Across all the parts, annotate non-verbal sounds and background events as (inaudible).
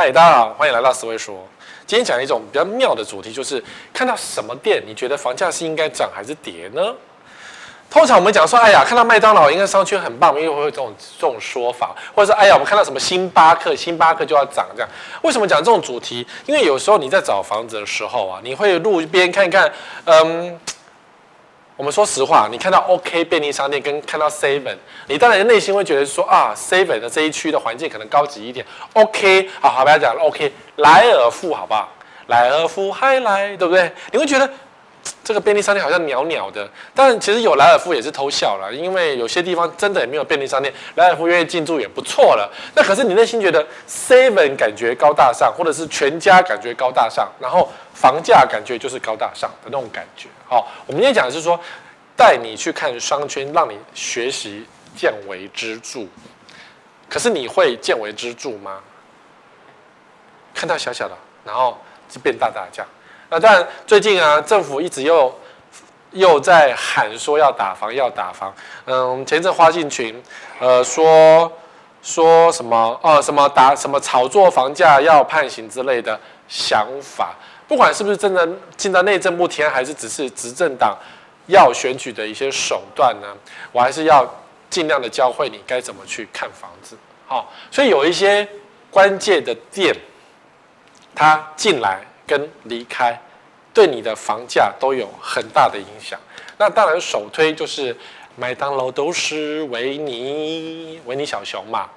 嗨，大家好，欢迎来到思维说。今天讲一种比较妙的主题，就是看到什么店，你觉得房价是应该涨还是跌呢？通常我们讲说，哎呀，看到麦当劳应该商圈很棒，因为会有这种这种说法，或者是哎呀，我们看到什么星巴克，星巴克就要涨这样。为什么讲这种主题？因为有时候你在找房子的时候啊，你会路边看一看，嗯。我们说实话，你看到 OK 便利商店跟看到 Seven，你当然内心会觉得说啊，Seven 的这一区的环境可能高级一点。OK，好好不要讲了，OK，来尔富好不好？来尔富还来，对不对？你会觉得。这个便利商店好像鸟鸟的，但其实有莱尔富也是偷笑了，因为有些地方真的也没有便利商店，莱尔富愿意进驻也不错了。那可是你内心觉得 Seven 感觉高大上，或者是全家感觉高大上，然后房价感觉就是高大上的那种感觉。好，我们今天讲的是说，带你去看商圈，让你学习见微知著。可是你会见微知著吗？看到小小的，然后就变大大这样。那但，最近啊，政府一直又又在喊说要打房，要打房。嗯，前阵花信群，呃，说说什么，呃，什么打什么炒作房价要判刑之类的想法，不管是不是真的进到内政部填，还是只是执政党要选举的一些手段呢？我还是要尽量的教会你该怎么去看房子。好，所以有一些关键的店，他进来。跟离开，对你的房价都有很大的影响。那当然，首推就是麦当劳都是维尼，维尼小熊嘛。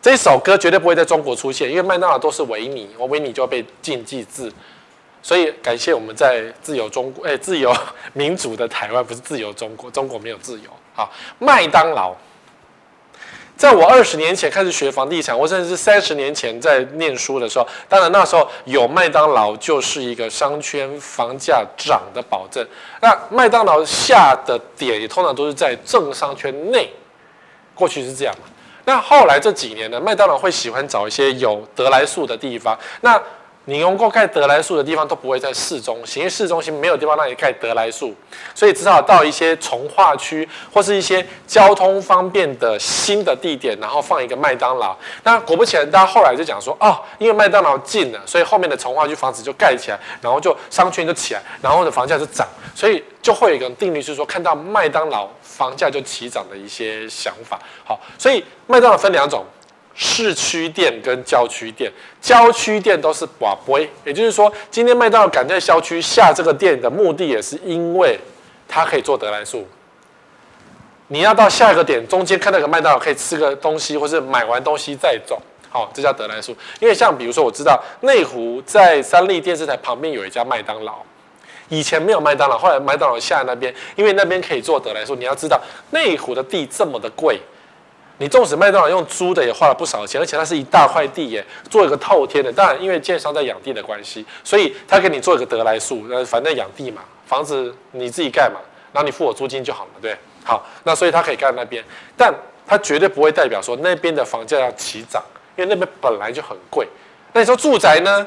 这首歌绝对不会在中国出现，因为麦当劳都是维尼，我维尼就要被禁忌字。所以感谢我们在自由中国，哎，自由 (laughs) 民主的台湾，不是自由中国，中国没有自由。好，麦当劳。在我二十年前开始学房地产，我甚至是三十年前在念书的时候，当然那时候有麦当劳就是一个商圈房价涨的保证。那麦当劳下的点也通常都是在正商圈内，过去是这样嘛。那后来这几年呢，麦当劳会喜欢找一些有得来速的地方。那你能够盖得来树的地方都不会在市中心，因为市中心没有地方让你盖得来树，所以只好到一些从化区或是一些交通方便的新的地点，然后放一个麦当劳。那果不其然，大家后来就讲说，哦，因为麦当劳近了，所以后面的从化区房子就盖起来，然后就商圈就起来，然后的房价就涨，所以就会有一个定律是说，看到麦当劳房价就起涨的一些想法。好，所以麦当劳分两种。市区店跟郊区店，郊区店都是寡不，也就是说，今天麦当劳敢在郊区下这个店的目的，也是因为它可以做得来速。你要到下一个点，中间看到个麦当劳可以吃个东西，或是买完东西再走，好，这叫得来速。因为像比如说，我知道内湖在三立电视台旁边有一家麦当劳，以前没有麦当劳，后来麦当劳下那边，因为那边可以做得来速。你要知道，内湖的地这么的贵。你纵使麦当劳用租的也花了不少钱，而且它是一大块地耶，做一个透天的。当然，因为建商在养地的关系，所以他给你做一个得来速。呃，反正养地嘛，房子你自己盖嘛，然后你付我租金就好了，对。好，那所以他可以盖那边，但他绝对不会代表说那边的房价要起涨，因为那边本来就很贵。那你说住宅呢？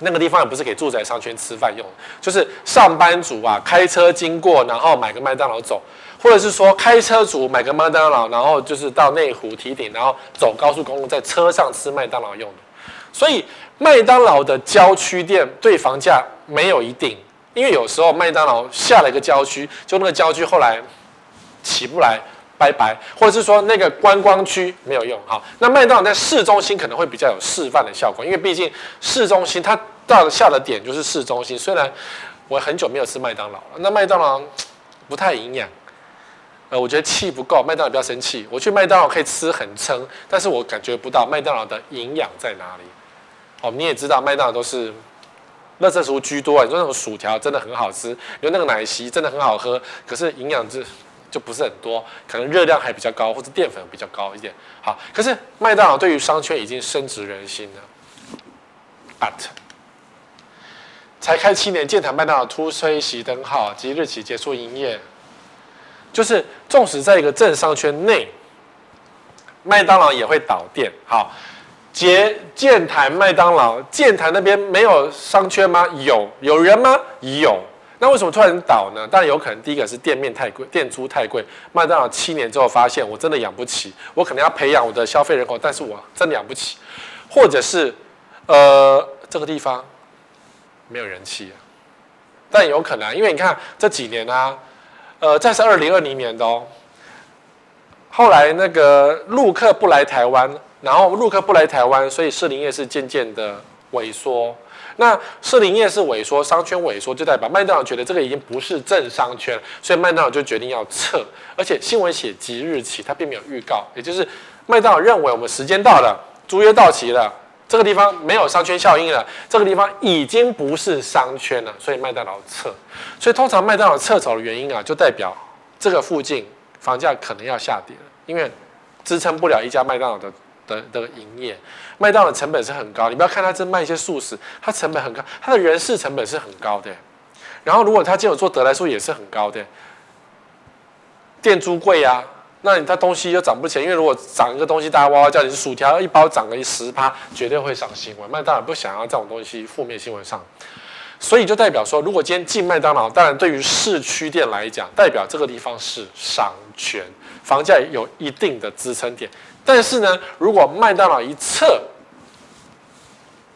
那个地方也不是给住宅商圈吃饭用，就是上班族啊，开车经过，然后买个麦当劳走。或者是说开车族买个麦当劳，然后就是到内湖提顶，然后走高速公路，在车上吃麦当劳用的。所以麦当劳的郊区店对房价没有一定，因为有时候麦当劳下了一个郊区，就那个郊区后来起不来，拜拜。或者是说那个观光区没有用，好，那麦当劳在市中心可能会比较有示范的效果，因为毕竟市中心它到下的点就是市中心。虽然我很久没有吃麦当劳了，那麦当劳不太营养。呃，我觉得气不够，麦当劳不要生气。我去麦当劳可以吃很撑，但是我感觉不到麦当劳的营养在哪里。哦，你也知道麦当劳都是垃圾食物居多，你说那种薯条真的很好吃，有那个奶昔真的很好喝，可是营养是就不是很多，可能热量还比较高，或者淀粉比较高一点。好，可是麦当劳对于商圈已经深植人心了。But 才开七年，建台麦当劳突吹熄灯号，即日起结束营业。就是，纵使在一个正商圈内，麦当劳也会倒店。好，捷建台麦当劳，建台那边没有商圈吗？有，有人吗？有。那为什么突然倒呢？当然有可能，第一个是店面太贵，店租太贵。麦当劳七年之后发现，我真的养不起，我可能要培养我的消费人口，但是我真的养不起。或者是呃这个地方没有人气啊，但有可能，因为你看这几年啊，呃，这是二零二零年的哦。后来那个陆客不来台湾，然后陆客不来台湾，所以士林夜市渐渐的萎缩。那士林夜市萎缩，商圈萎缩，就代表麦当劳觉得这个已经不是正商圈，所以麦当劳就决定要撤。而且新闻写即日起，它并没有预告，也就是麦当劳认为我们时间到了，租约到期了，这个地方没有商圈效应了，这个地方已经不是商圈了，所以麦当劳撤。所以通常麦当劳撤走的原因啊，就代表这个附近房价可能要下跌了，因为支撑不了一家麦当劳的。的的营业，麦当劳成本是很高。你不要看他这卖一些素食，它成本很高，它的人事成本是很高的。然后如果他今天有做得来速也是很高的，店租贵啊，那你他东西又涨不起来，因为如果涨一个东西，大家哇哇叫，你薯条一包涨个十趴，绝对会上新闻。麦当劳不想要这种东西负面新闻上，所以就代表说，如果今天进麦当劳，当然对于市区店来讲，代表这个地方是商圈，房价有一定的支撑点。但是呢，如果麦当劳一撤，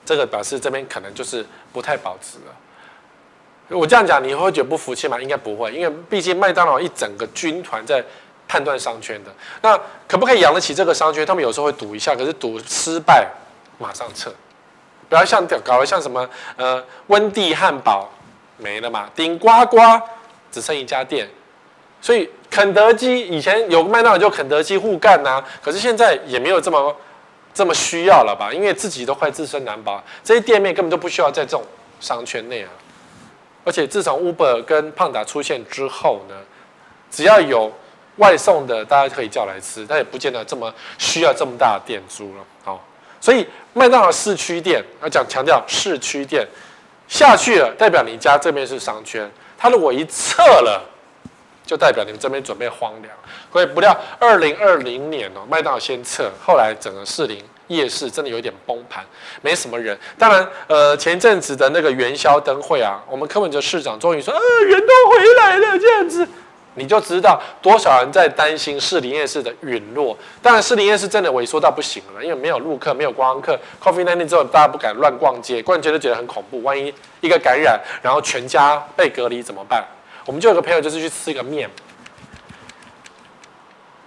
这个表示这边可能就是不太保值了。我这样讲，你会觉得不服气吗？应该不会，因为毕竟麦当劳一整个军团在判断商圈的。那可不可以养得起这个商圈？他们有时候会赌一下，可是赌失败马上撤。不要像搞得像什么呃温蒂汉堡没了嘛，顶呱呱只剩一家店，所以。肯德基以前有麦当劳就肯德基互干呐，可是现在也没有这么这么需要了吧？因为自己都快自身难保，这些店面根本都不需要在这种商圈内啊。而且自从 Uber 跟胖达出现之后呢，只要有外送的，大家可以叫来吃，但也不见得这么需要这么大的店租了。好，所以麦当劳市区店要讲强调市区店下去了，代表你家这边是商圈，它如果一撤了。就代表你们这边准备荒凉，所以不料二零二零年哦，麦当劳先撤，后来整个士林夜市真的有一点崩盘，没什么人。当然，呃，前一阵子的那个元宵灯会啊，我们柯文哲市长终于说，呃，人都回来了，这样子，你就知道多少人在担心士林夜市的陨落。当然，士林夜市真的萎缩到不行了，因为没有陆客，没有观光客，COVID-19 之后大家不敢乱逛街，逛街都觉得很恐怖，万一一个感染，然后全家被隔离怎么办？我们就有个朋友，就是去吃一个面，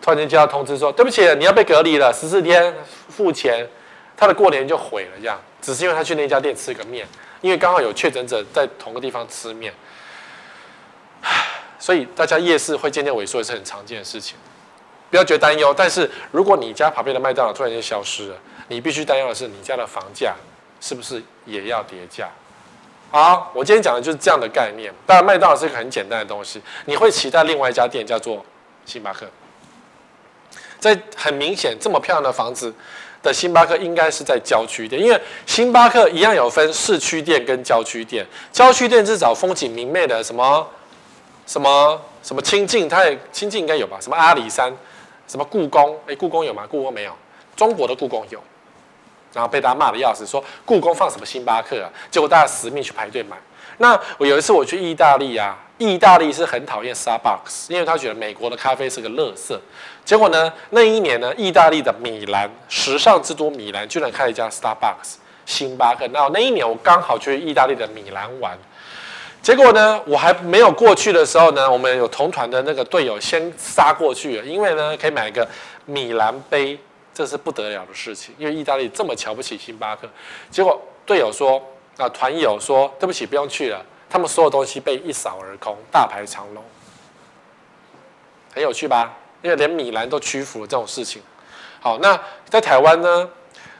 突然间接到通知说：“对不起，你要被隔离了，十四天付钱。”他的过年就毁了，这样只是因为他去那家店吃个面，因为刚好有确诊者在同个地方吃面，所以大家夜市会渐渐萎缩也是很常见的事情，不要觉得担忧。但是如果你家旁边的麦当劳突然间消失了，你必须担忧的是你家的房价是不是也要跌价？好，我今天讲的就是这样的概念。当然，麦当劳是一个很简单的东西。你会期待另外一家店叫做星巴克。在很明显这么漂亮的房子的星巴克，应该是在郊区店，因为星巴克一样有分市区店跟郊区店。郊区店是找风景明媚的，什么什么什么清境，它也清境应该有吧？什么阿里山，什么故宫？哎，故宫有吗？故宫没有，中国的故宫有。然后被大家骂得要死，说故宫放什么星巴克啊？结果大家死命去排队买。那我有一次我去意大利啊，意大利是很讨厌 Starbucks，因为他觉得美国的咖啡是个垃圾。结果呢，那一年呢，意大利的米兰时尚之都米兰居然开了一家 Starbucks 星巴克。那那一年我刚好去意大利的米兰玩，结果呢，我还没有过去的时候呢，我们有同团的那个队友先杀过去了，因为呢可以买一个米兰杯。这是不得了的事情，因为意大利这么瞧不起星巴克，结果队友说啊，团友说对不起，不用去了，他们所有东西被一扫而空，大排长龙，很有趣吧？因为连米兰都屈服了这种事情。好，那在台湾呢，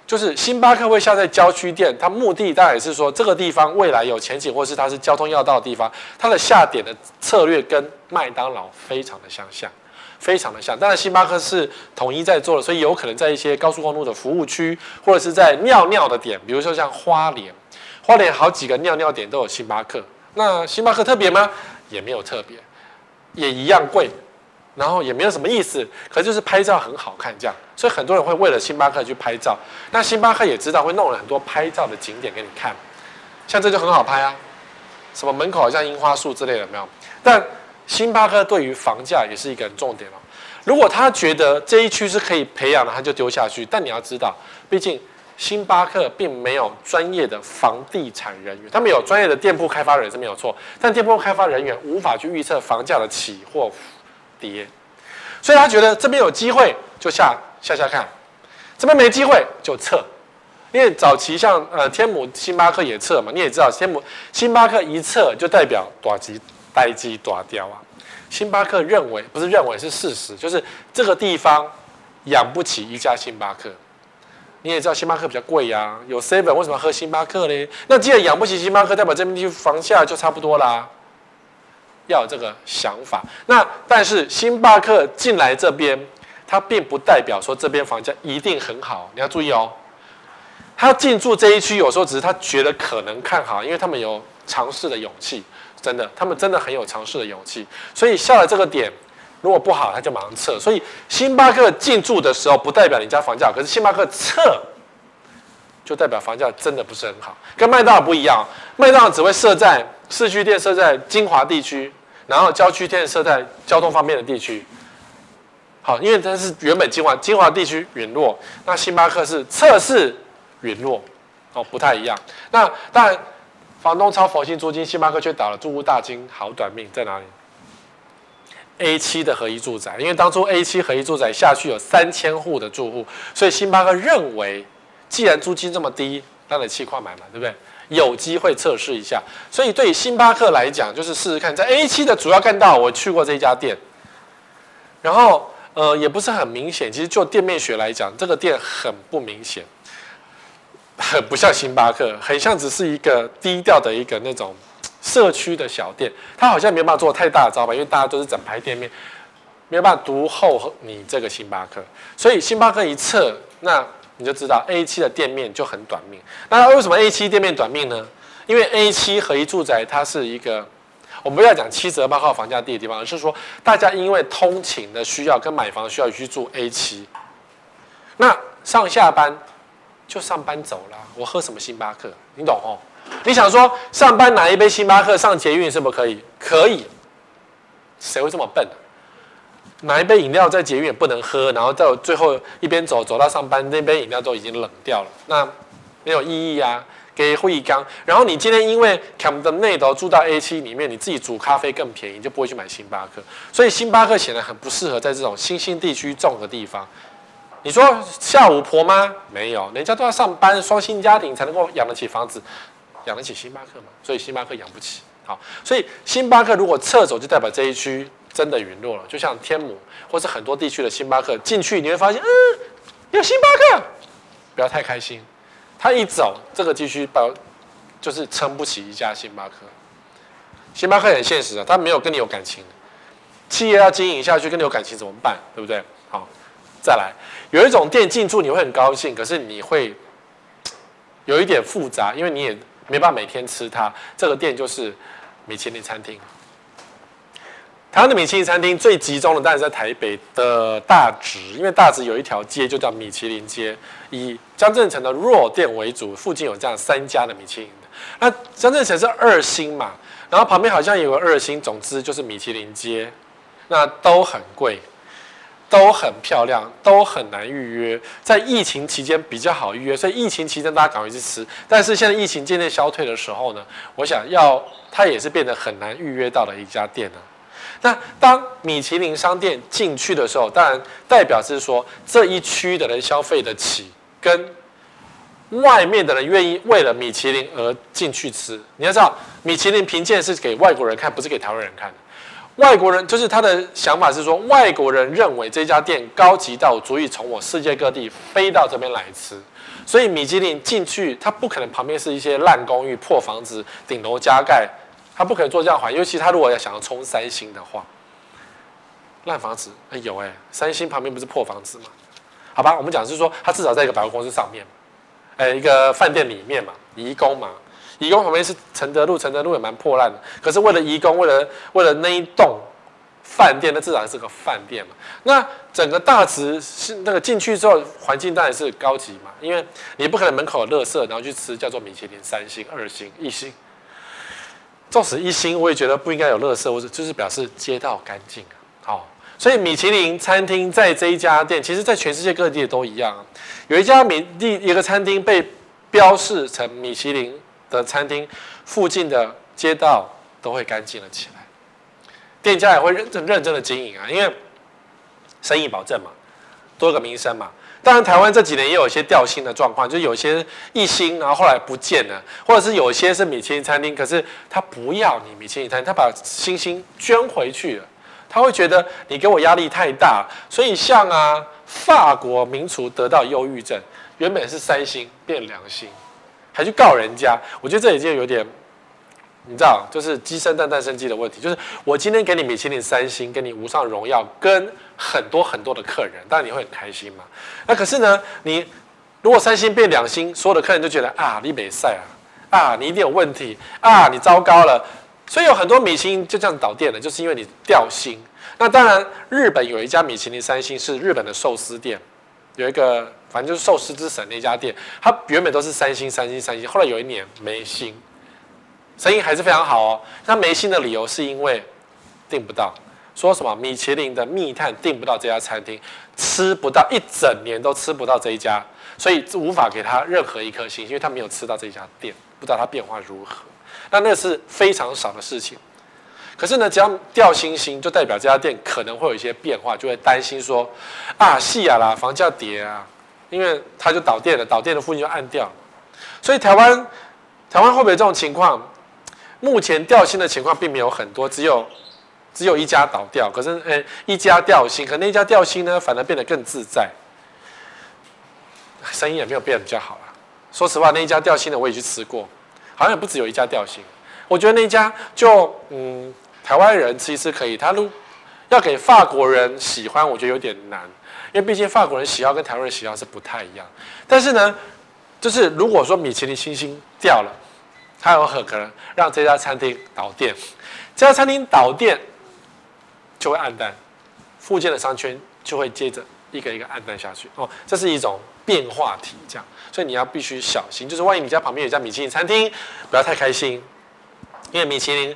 就是星巴克会下在郊区店，它目的当然是说这个地方未来有前景，或是它是交通要道的地方，它的下点的策略跟麦当劳非常的相像。非常的像，当然星巴克是统一在做的，所以有可能在一些高速公路的服务区，或者是在尿尿的点，比如说像花莲，花莲好几个尿尿点都有星巴克。那星巴克特别吗？也没有特别，也一样贵，然后也没有什么意思，可就是拍照很好看这样，所以很多人会为了星巴克去拍照。那星巴克也知道会弄了很多拍照的景点给你看，像这就很好拍啊，什么门口像樱花树之类的没有？但星巴克对于房价也是一个很重点哦。如果他觉得这一区是可以培养的，他就丢下去。但你要知道，毕竟星巴克并没有专业的房地产人员，他们有专业的店铺开发人员是没有错，但店铺开发人员无法去预测房价的起或跌，所以他觉得这边有机会就下下下看，这边没机会就撤，因为早期像呃天母星巴克也撤嘛，你也知道天母星巴克一撤就代表大吉呆鸡大雕啊，星巴克认为不是认为是事实，就是这个地方养不起一家星巴克。你也知道星巴克比较贵呀、啊，有 seven 为什么喝星巴克呢？那既然养不起星巴克，代表这边地区房价就差不多啦。要有这个想法。那但是星巴克进来这边，它并不代表说这边房价一定很好。你要注意哦，他进驻这一区，有时候只是他觉得可能看好，因为他们有尝试的勇气，真的，他们真的很有尝试的勇气，所以下了这个点。如果不好，他就马上撤。所以星巴克进驻的时候，不代表你家房价；可是星巴克撤，就代表房价真的不是很好。跟麦当劳不一样，麦当劳只会设在市区店，设在精华地区，然后郊区店设在交通方便的地区。好，因为它是原本精华精华地区陨落，那星巴克是测试陨落，哦，不太一样。那当然，房东超佛心租金，星巴克却倒了，住户大惊，好短命在哪里？A 七的合一住宅，因为当初 A 七合一住宅下去有三千户的住户，所以星巴克认为，既然租金这么低，当然气矿买嘛，对不对？有机会测试一下。所以对于星巴克来讲，就是试试看，在 A 七的主要干道，我去过这家店，然后呃也不是很明显。其实就店面学来讲，这个店很不明显，很 (laughs) 不像星巴克，很像只是一个低调的一个那种。社区的小店，它好像没有办法做太大的招牌，因为大家都是整排店面，没有办法独厚你这个星巴克。所以星巴克一撤，那你就知道 A 七的店面就很短命。那为什么 A 七店面短命呢？因为 A 七合一住宅它是一个，我们不要讲七折八号房价低的地方，而是说大家因为通勤的需要跟买房需要去住 A 七。那上下班就上班走了，我喝什么星巴克？你懂哦？你想说上班拿一杯星巴克上捷运是不是可以？可以，谁会这么笨？拿一杯饮料在捷运也不能喝，然后到最后一边走走到上班，那杯饮料都已经冷掉了，那没有意义啊！给会议缸。然后你今天因为 Camden 内都住到 A 七里面，你自己煮咖啡更便宜，就不会去买星巴克。所以星巴克显然很不适合在这种新兴地区种的地方。你说下午婆吗？没有，人家都要上班，双薪家庭才能够养得起房子。养得起星巴克嘛？所以星巴克养不起。好，所以星巴克如果撤走，就代表这一区真的陨落了。就像天母或是很多地区的星巴克进去，你会发现，嗯，有星巴克，不要太开心。他一走，这个地区包就是撑不起一家星巴克。星巴克很现实啊，他没有跟你有感情。企业要经营下去，跟你有感情怎么办？对不对？好，再来，有一种店进驻你会很高兴，可是你会有一点复杂，因为你也。没办法每天吃它，这个店就是米其林餐厅。台湾的米其林餐厅最集中的当然是在台北的大直，因为大直有一条街就叫米其林街，以江振诚的弱店为主，附近有这样三家的米其林。那江振诚是二星嘛，然后旁边好像有个二星，总之就是米其林街，那都很贵。都很漂亮，都很难预约。在疫情期间比较好预约，所以疫情期间大家赶快去吃。但是现在疫情渐渐消退的时候呢，我想要它也是变得很难预约到的一家店呢。那当米其林商店进去的时候，当然代表是说这一区的人消费得起，跟外面的人愿意为了米其林而进去吃。你要知道，米其林评鉴是给外国人看，不是给台湾人看的。外国人就是他的想法是说，外国人认为这家店高级到足以从我世界各地飞到这边来吃，所以米其林进去，他不可能旁边是一些烂公寓、破房子、顶楼加盖，他不可能做这样环。尤其他如果要想要冲三星的话，烂房子哎有哎，三星旁边不是破房子吗？好吧，我们讲是说，他至少在一个百货公司上面，哎，一个饭店里面嘛，颐宫嘛。颐宫旁边是承德路，承德路也蛮破烂的。可是为了颐宫，为了为了那一栋饭店，那至少是个饭店嘛。那整个大直是那个进去之后，环境当然是高级嘛，因为你不可能门口有垃圾，然后去吃叫做米其林三星、二星、一星。纵使一星，我也觉得不应该有垃圾，或者就是表示街道干净啊。好，所以米其林餐厅在这一家店，其实在全世界各地都一样。有一家米地一个餐厅被标示成米其林的餐厅，附近的街道都会干净了起来，店家也会认真认真的经营啊，因为生意保证嘛，多个名声嘛。当然，台湾这几年也有一些掉星的状况，就有些一星，然后后来不见了，或者是有些是米其林餐厅，可是他不要你米其林餐厅，他把星星捐回去了，他会觉得你给我压力太大，所以像啊，法国名厨得到忧郁症，原本是三星变两星，还去告人家，我觉得这已经有点。你知道，就是鸡生蛋，蛋生鸡的问题。就是我今天给你米其林三星，给你无上荣耀，跟很多很多的客人，当然你会很开心嘛。那可是呢，你如果三星变两星，所有的客人就觉得啊，你没赛啊，啊，你一定有问题啊，你糟糕了。所以有很多米其林就这样倒店了，就是因为你掉星。那当然，日本有一家米其林三星是日本的寿司店，有一个反正就是寿司之神那家店，它原本都是三星、三星、三星，后来有一年没星。生意还是非常好哦。那没星的理由是因为订不到，说什么米其林的密探订不到这家餐厅，吃不到一整年都吃不到这一家，所以无法给他任何一颗星，因为他没有吃到这家店，不知道他变化如何。那那是非常少的事情。可是呢，只要掉星星，就代表这家店可能会有一些变化，就会担心说啊，戏啊啦，房价跌啊，因为它就倒店了，倒店的附近就暗掉。所以台湾，台湾会不会这种情况？目前掉星的情况并没有很多，只有只有一家倒掉。可是，诶、一家掉星，可那一家掉星呢，反而变得更自在，生意也没有变得比较好了。说实话，那一家掉星的我也去吃过，好像也不只有一家掉星。我觉得那家就嗯，台湾人吃一次可以，他如要给法国人喜欢，我觉得有点难，因为毕竟法国人喜好跟台湾人喜好是不太一样。但是呢，就是如果说米其林星星掉了。它有很可能让这家餐厅倒店，这家餐厅倒店就会暗淡，附近的商圈就会接着一个一个暗淡下去哦，这是一种变化题，这样，所以你要必须小心，就是万一你家旁边有一家米其林餐厅，不要太开心，因为米其林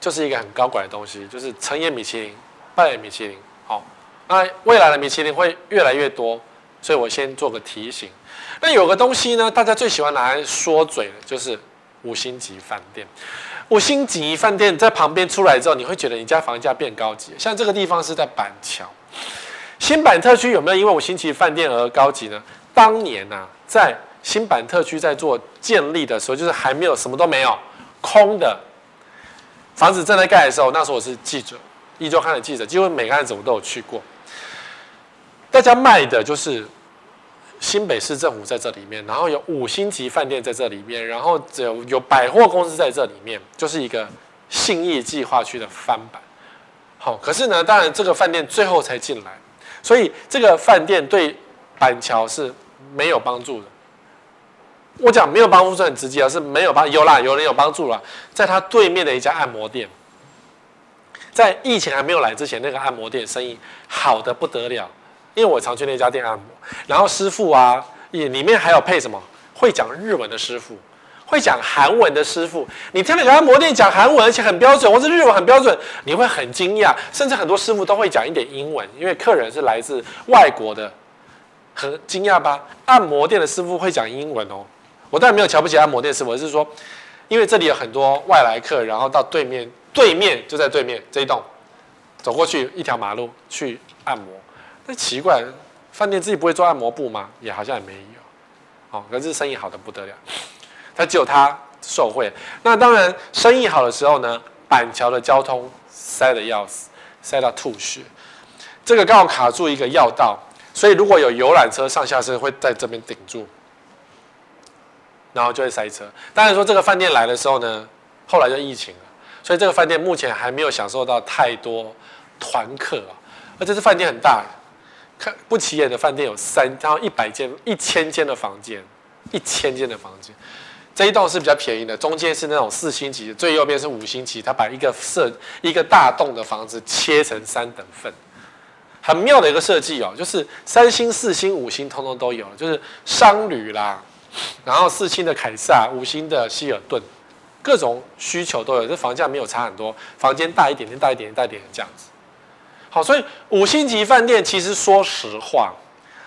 就是一个很高贵的东西，就是成也米其林，败也米其林，好，那未来的米其林会越来越多，所以我先做个提醒。那有个东西呢，大家最喜欢拿来说嘴的，就是。五星级饭店，五星级饭店在旁边出来之后，你会觉得你家房价变高级。像这个地方是在板桥，新板特区有没有因为五星级饭店而高级呢？当年呐、啊，在新板特区在做建立的时候，就是还没有什么都没有，空的房子正在盖的时候，那时候我是记者，一周刊的记者，几乎每个案子我都有去过。大家卖的就是。新北市政府在这里面，然后有五星级饭店在这里面，然后有有百货公司在这里面，就是一个信义计划区的翻版。好，可是呢，当然这个饭店最后才进来，所以这个饭店对板桥是没有帮助的。我讲没有帮助是很直接啊，是没有帮有啦，有人有帮助啦，在他对面的一家按摩店，在疫情还没有来之前，那个按摩店生意好得不得了。因为我常去那家店按摩，然后师傅啊，也里面还有配什么会讲日文的师傅，会讲韩文的师傅。你听那个按摩店讲韩文，而且很标准，或是日文很标准，你会很惊讶。甚至很多师傅都会讲一点英文，因为客人是来自外国的，很惊讶吧？按摩店的师傅会讲英文哦。我当然没有瞧不起按摩店师傅，而是说，因为这里有很多外来客，然后到对面，对面就在对面这一栋，走过去一条马路去按摩。那奇怪，饭店自己不会做按摩部吗？也好像也没有，哦，可是生意好的不得了，他只有他受惠。那当然，生意好的时候呢，板桥的交通塞得要死，塞到吐血。这个刚好卡住一个要道，所以如果有游览车上下车，会在这边顶住，然后就会塞车。当然说这个饭店来的时候呢，后来就疫情了，所以这个饭店目前还没有享受到太多团客啊，而这饭店很大。看不起眼的饭店有三，然后一百间、一千间的房间，一千间的房间。这一栋是比较便宜的，中间是那种四星级，最右边是五星级。它把一个设一个大栋的房子切成三等份，很妙的一个设计哦，就是三星、四星、五星通通都有，就是商旅啦，然后四星的凯撒，五星的希尔顿，各种需求都有。这房价没有差很多，房间大一点点，大一点点，大一点点这样子。好，所以五星级饭店其实说实话，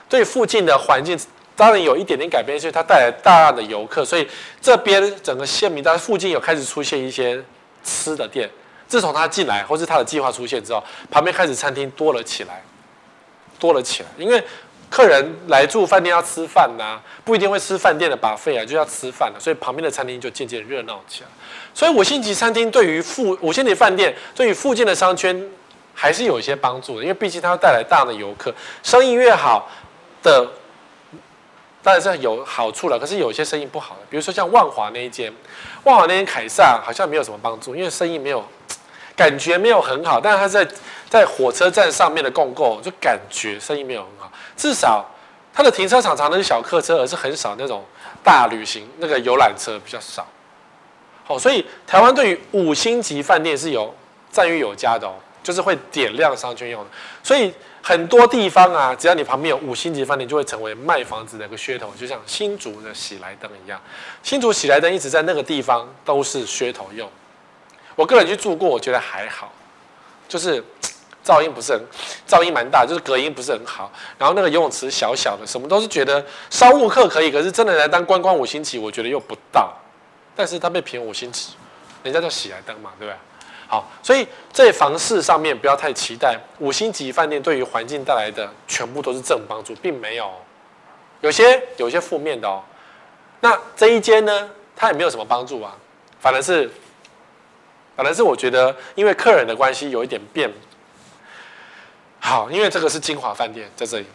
对附近的环境当然有一点点改变，所以它带来大量的游客，所以这边整个县民，但附近有开始出现一些吃的店。自从他进来，或是他的计划出现之后，旁边开始餐厅多了起来，多了起来。因为客人来住饭店要吃饭呐、不一定会吃饭店的 buffet 啊，就要吃饭了，所以旁边的餐厅就渐渐热闹起来。所以五星级餐厅对于附五星级饭店对于附近的商圈。还是有一些帮助的，因为毕竟它会带来大量的游客，生意越好的，当然是有好处了。可是有些生意不好的，比如说像万华那一间，万华那间凯撒好像没有什么帮助，因为生意没有，感觉没有很好。但是它在在火车站上面的共购，就感觉生意没有很好。至少它的停车场常常是小客车，而是很少那种大旅行那个游览车比较少。好，所以台湾对于五星级饭店是有赞誉有加的哦。就是会点亮商圈用的，所以很多地方啊，只要你旁边有五星级饭店，就会成为卖房子的一个噱头。就像新竹的喜来登一样，新竹喜来登一直在那个地方都是噱头用。我个人去住过，我觉得还好，就是噪音不是很，噪音蛮大，就是隔音不是很好。然后那个游泳池小小的，什么都是觉得商务客可以，可是真的来当观光五星级，我觉得又不到。但是他被评五星级，人家叫喜来登嘛，对不对？好，所以在房市上面不要太期待五星级饭店对于环境带来的全部都是正帮助，并没有，有些有些负面的哦。那这一间呢，它也没有什么帮助啊，反而是，反而是我觉得因为客人的关系有一点变。好，因为这个是金华饭店在这里，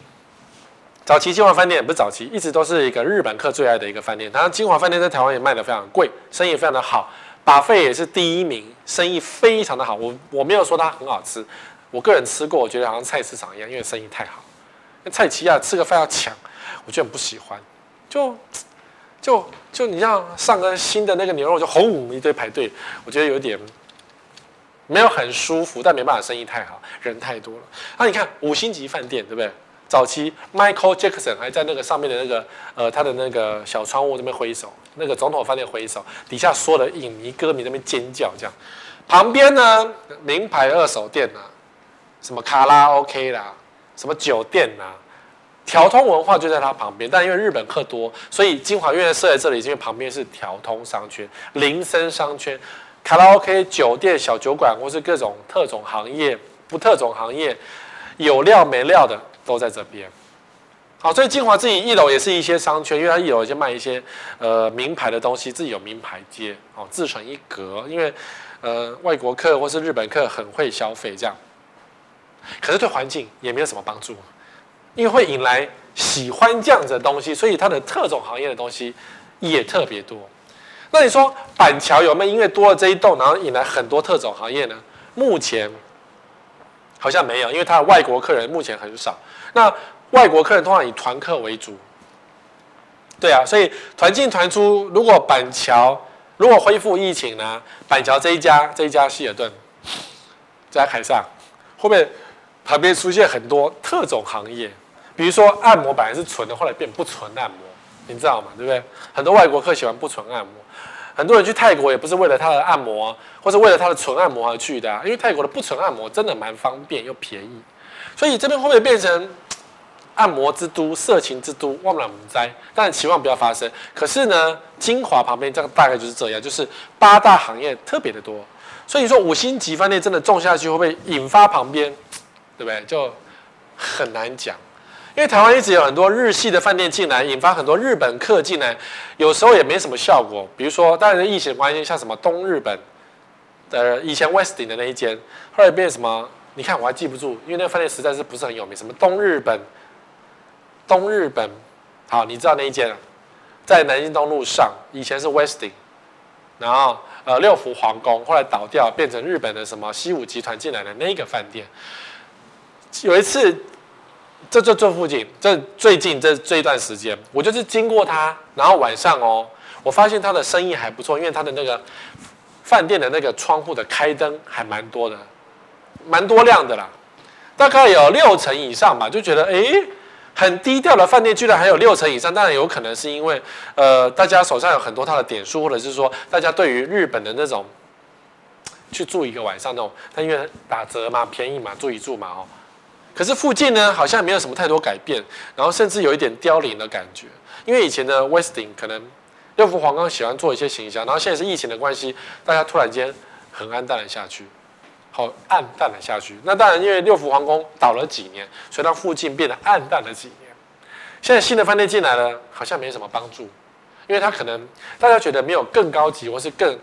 早期金华饭店也不是早期，一直都是一个日本客最爱的一个饭店，当然晶华饭店在台湾也卖的非常贵，生意非常的好。把费也是第一名，生意非常的好。我我没有说它很好吃，我个人吃过，我觉得好像菜市场一样，因为生意太好。那菜奇亚吃个饭要抢，我就很不喜欢。就就就你像上个新的那个牛肉，就轰一堆排队，我觉得有点没有很舒服，但没办法，生意太好，人太多了。啊，你看五星级饭店，对不对？早期 Michael Jackson 还在那个上面的那个呃他的那个小窗户那边挥手，那个总统饭店挥手，底下所有的影迷歌迷那边尖叫这样。旁边呢，名牌二手店呐、啊，什么卡拉 OK 啦，什么酒店呐、啊，条通文化就在它旁边。但因为日本客多，所以晶华院设在这里，因为旁边是条通商圈、林森商圈，卡拉 OK、酒店、小酒馆或是各种特种行业、不特种行业，有料没料的。都在这边，好，所以金华自己一楼也是一些商圈，因为它一楼就卖一些呃名牌的东西，自己有名牌街，哦，自成一格。因为呃外国客或是日本客很会消费这样，可是对环境也没有什么帮助，因为会引来喜欢这样子的东西，所以它的特种行业的东西也特别多。那你说板桥有没有因为多了这一栋，然后引来很多特种行业呢？目前。好像没有，因为他的外国客人目前很少。那外国客人通常以团客为主，对啊，所以团进团出。如果板桥如果恢复疫情呢，板桥这一家这一家希尔顿，在海上后面旁边出现很多特种行业？比如说按摩本来是纯的，后来变不纯按摩，你知道吗？对不对？很多外国客喜欢不纯按摩。很多人去泰国也不是为了他的按摩，或是为了他的纯按摩而去的啊，因为泰国的不纯按摩真的蛮方便又便宜，所以这边会不会变成按摩之都、色情之都？万不了我们哉，但期望不要发生。可是呢，金华旁边这个大概就是这样，就是八大行业特别的多，所以说五星级饭店真的种下去会不会引发旁边，对不对？就很难讲。因为台湾一直有很多日系的饭店进来，引发很多日本客进来，有时候也没什么效果。比如说，当然是疫情关系，像什么东日本的以前 Westing 的那一间，后来变什么？你看我还记不住，因为那个饭店实在是不是很有名。什么东日本？东日本，好，你知道那一间，在南京东路上，以前是 Westing，然后呃六福皇宫，后来倒掉，变成日本的什么西武集团进来的那个饭店。有一次。这这这附近，这最近这这一段时间，我就是经过它，然后晚上哦，我发现它的生意还不错，因为它的那个饭店的那个窗户的开灯还蛮多的，蛮多亮的啦，大概有六成以上吧，就觉得哎，很低调的饭店居然还有六成以上，当然有可能是因为呃大家手上有很多他的点数，或者是说大家对于日本的那种去住一个晚上那种，他因为打折嘛，便宜嘛，住一住嘛哦。可是附近呢，好像没有什么太多改变，然后甚至有一点凋零的感觉。因为以前的 Westin 可能六福皇宫喜欢做一些形象，然后现在是疫情的关系，大家突然间很黯淡了下去，好暗淡了下去。那当然，因为六福皇宫倒了几年，所以让附近变得暗淡了几年。现在新的饭店进来了，好像没什么帮助，因为它可能大家觉得没有更高级，或是更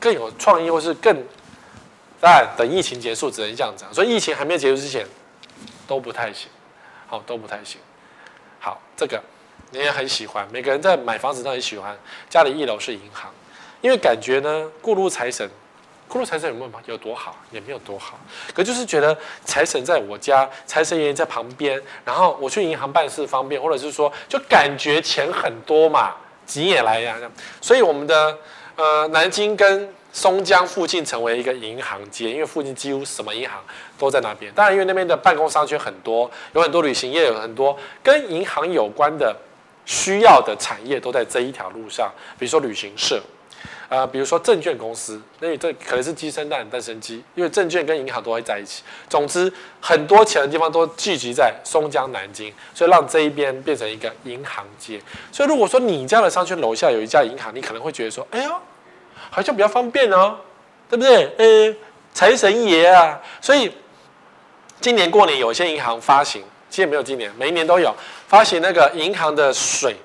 更有创意，或是更当然等疫情结束只能这样讲。所以疫情还没有结束之前。都不太行，好，都不太行。好，这个你也很喜欢，每个人在买房子都很喜欢。家里一楼是银行，因为感觉呢，过路财神，过路财神有没有有多好？也没有多好。可就是觉得财神在我家，财神爷爷在旁边，然后我去银行办事方便，或者是说，就感觉钱很多嘛，挤也来呀。所以我们的呃南京跟松江附近成为一个银行街，因为附近几乎什么银行都在那边。当然，因为那边的办公商圈很多，有很多旅行业，有很多跟银行有关的需要的产业都在这一条路上。比如说旅行社，呃，比如说证券公司，那这可能是鸡生蛋，蛋生鸡，因为证券跟银行都会在一起。总之，很多钱的地方都聚集在松江、南京，所以让这一边变成一个银行街。所以，如果说你家的商圈楼下有一家银行，你可能会觉得说：“哎呦。”好像比较方便哦，对不对？呃，财神爷啊，所以今年过年有些银行发行，其实没有今年，每一年都有发行那个银行的水，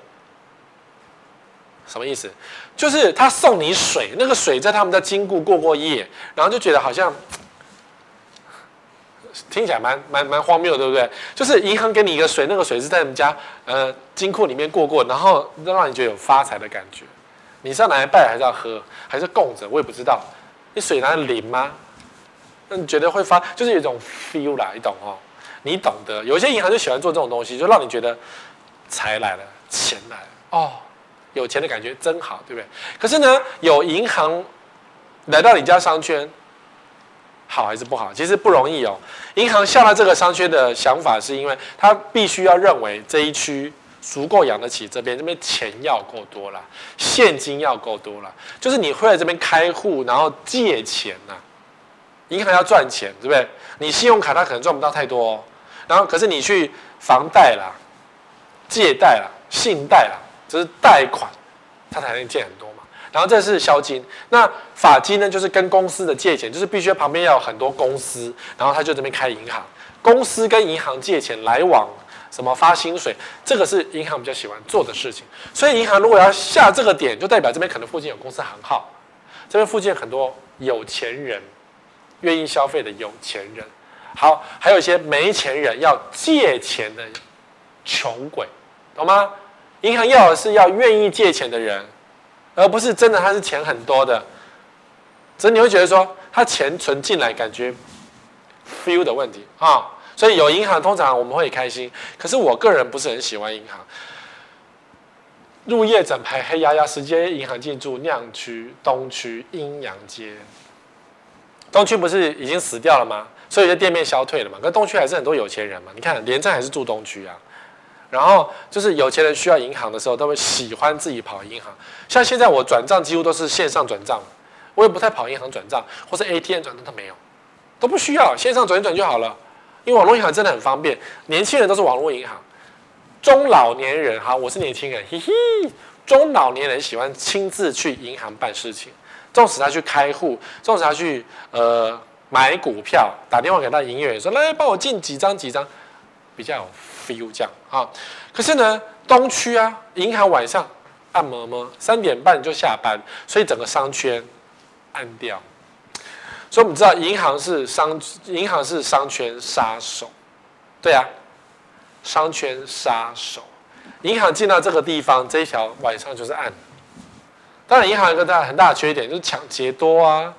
什么意思？就是他送你水，那个水在他们家金库过过夜，然后就觉得好像听起来蛮蛮蛮荒谬，对不对？就是银行给你一个水，那个水是在你们家呃金库里面过过，然后让你觉得有发财的感觉。你是要拿来拜还是要喝，还是供着？我也不知道。你水拿来淋吗？那你觉得会发，就是有一种 feel 啦，你懂哦？你懂得。有些银行就喜欢做这种东西，就让你觉得财来了，钱来了，哦，有钱的感觉真好，对不对？可是呢，有银行来到你家商圈，好还是不好？其实不容易哦。银行下了这个商圈的想法，是因为他必须要认为这一区。足够养得起这边，这边钱要够多了，现金要够多了。就是你会在这边开户，然后借钱呐、啊，银行要赚钱，对不对？你信用卡它可能赚不到太多哦。然后可是你去房贷啦、借贷啦、信贷啦，就是贷款，它才能借很多嘛。然后这是销金，那法金呢，就是跟公司的借钱，就是必须旁边要有很多公司，然后他就这边开银行，公司跟银行借钱来往。什么发薪水，这个是银行比较喜欢做的事情。所以银行如果要下这个点，就代表这边可能附近有公司行号，这边附近很多有钱人愿意消费的有钱人。好，还有一些没钱人要借钱的穷鬼，懂吗？银行要的是要愿意借钱的人，而不是真的他是钱很多的。所以你会觉得说他钱存进来，感觉 feel 的问题啊。所以有银行，通常我们会开心。可是我个人不是很喜欢银行。入夜整排黑压压，直接银行进驻酿区、东区、阴阳街。东区不是已经死掉了吗？所以有些店面消退了嘛。可东区还是很多有钱人嘛。你看连战还是住东区啊。然后就是有钱人需要银行的时候，都会喜欢自己跑银行。像现在我转账几乎都是线上转账，我也不太跑银行转账，或是 ATM 转账都没有，都不需要，线上转一转就好了。因为网络银行真的很方便，年轻人都是网络银行，中老年人哈，我是年轻人，嘿嘿，中老年人喜欢亲自去银行办事情，纵使他去开户，纵使他去呃买股票，打电话给他营业员说，来帮我进几张几张，比较有 feel 这样啊。可是呢，东区啊，银行晚上按摩吗，三点半就下班，所以整个商圈暗掉。所以我们知道，银行是商，银行是商圈杀手，对啊，商圈杀手，银行进到这个地方，这一条晚上就是暗。当然，银行有一个大很大的缺点，就是抢劫多啊。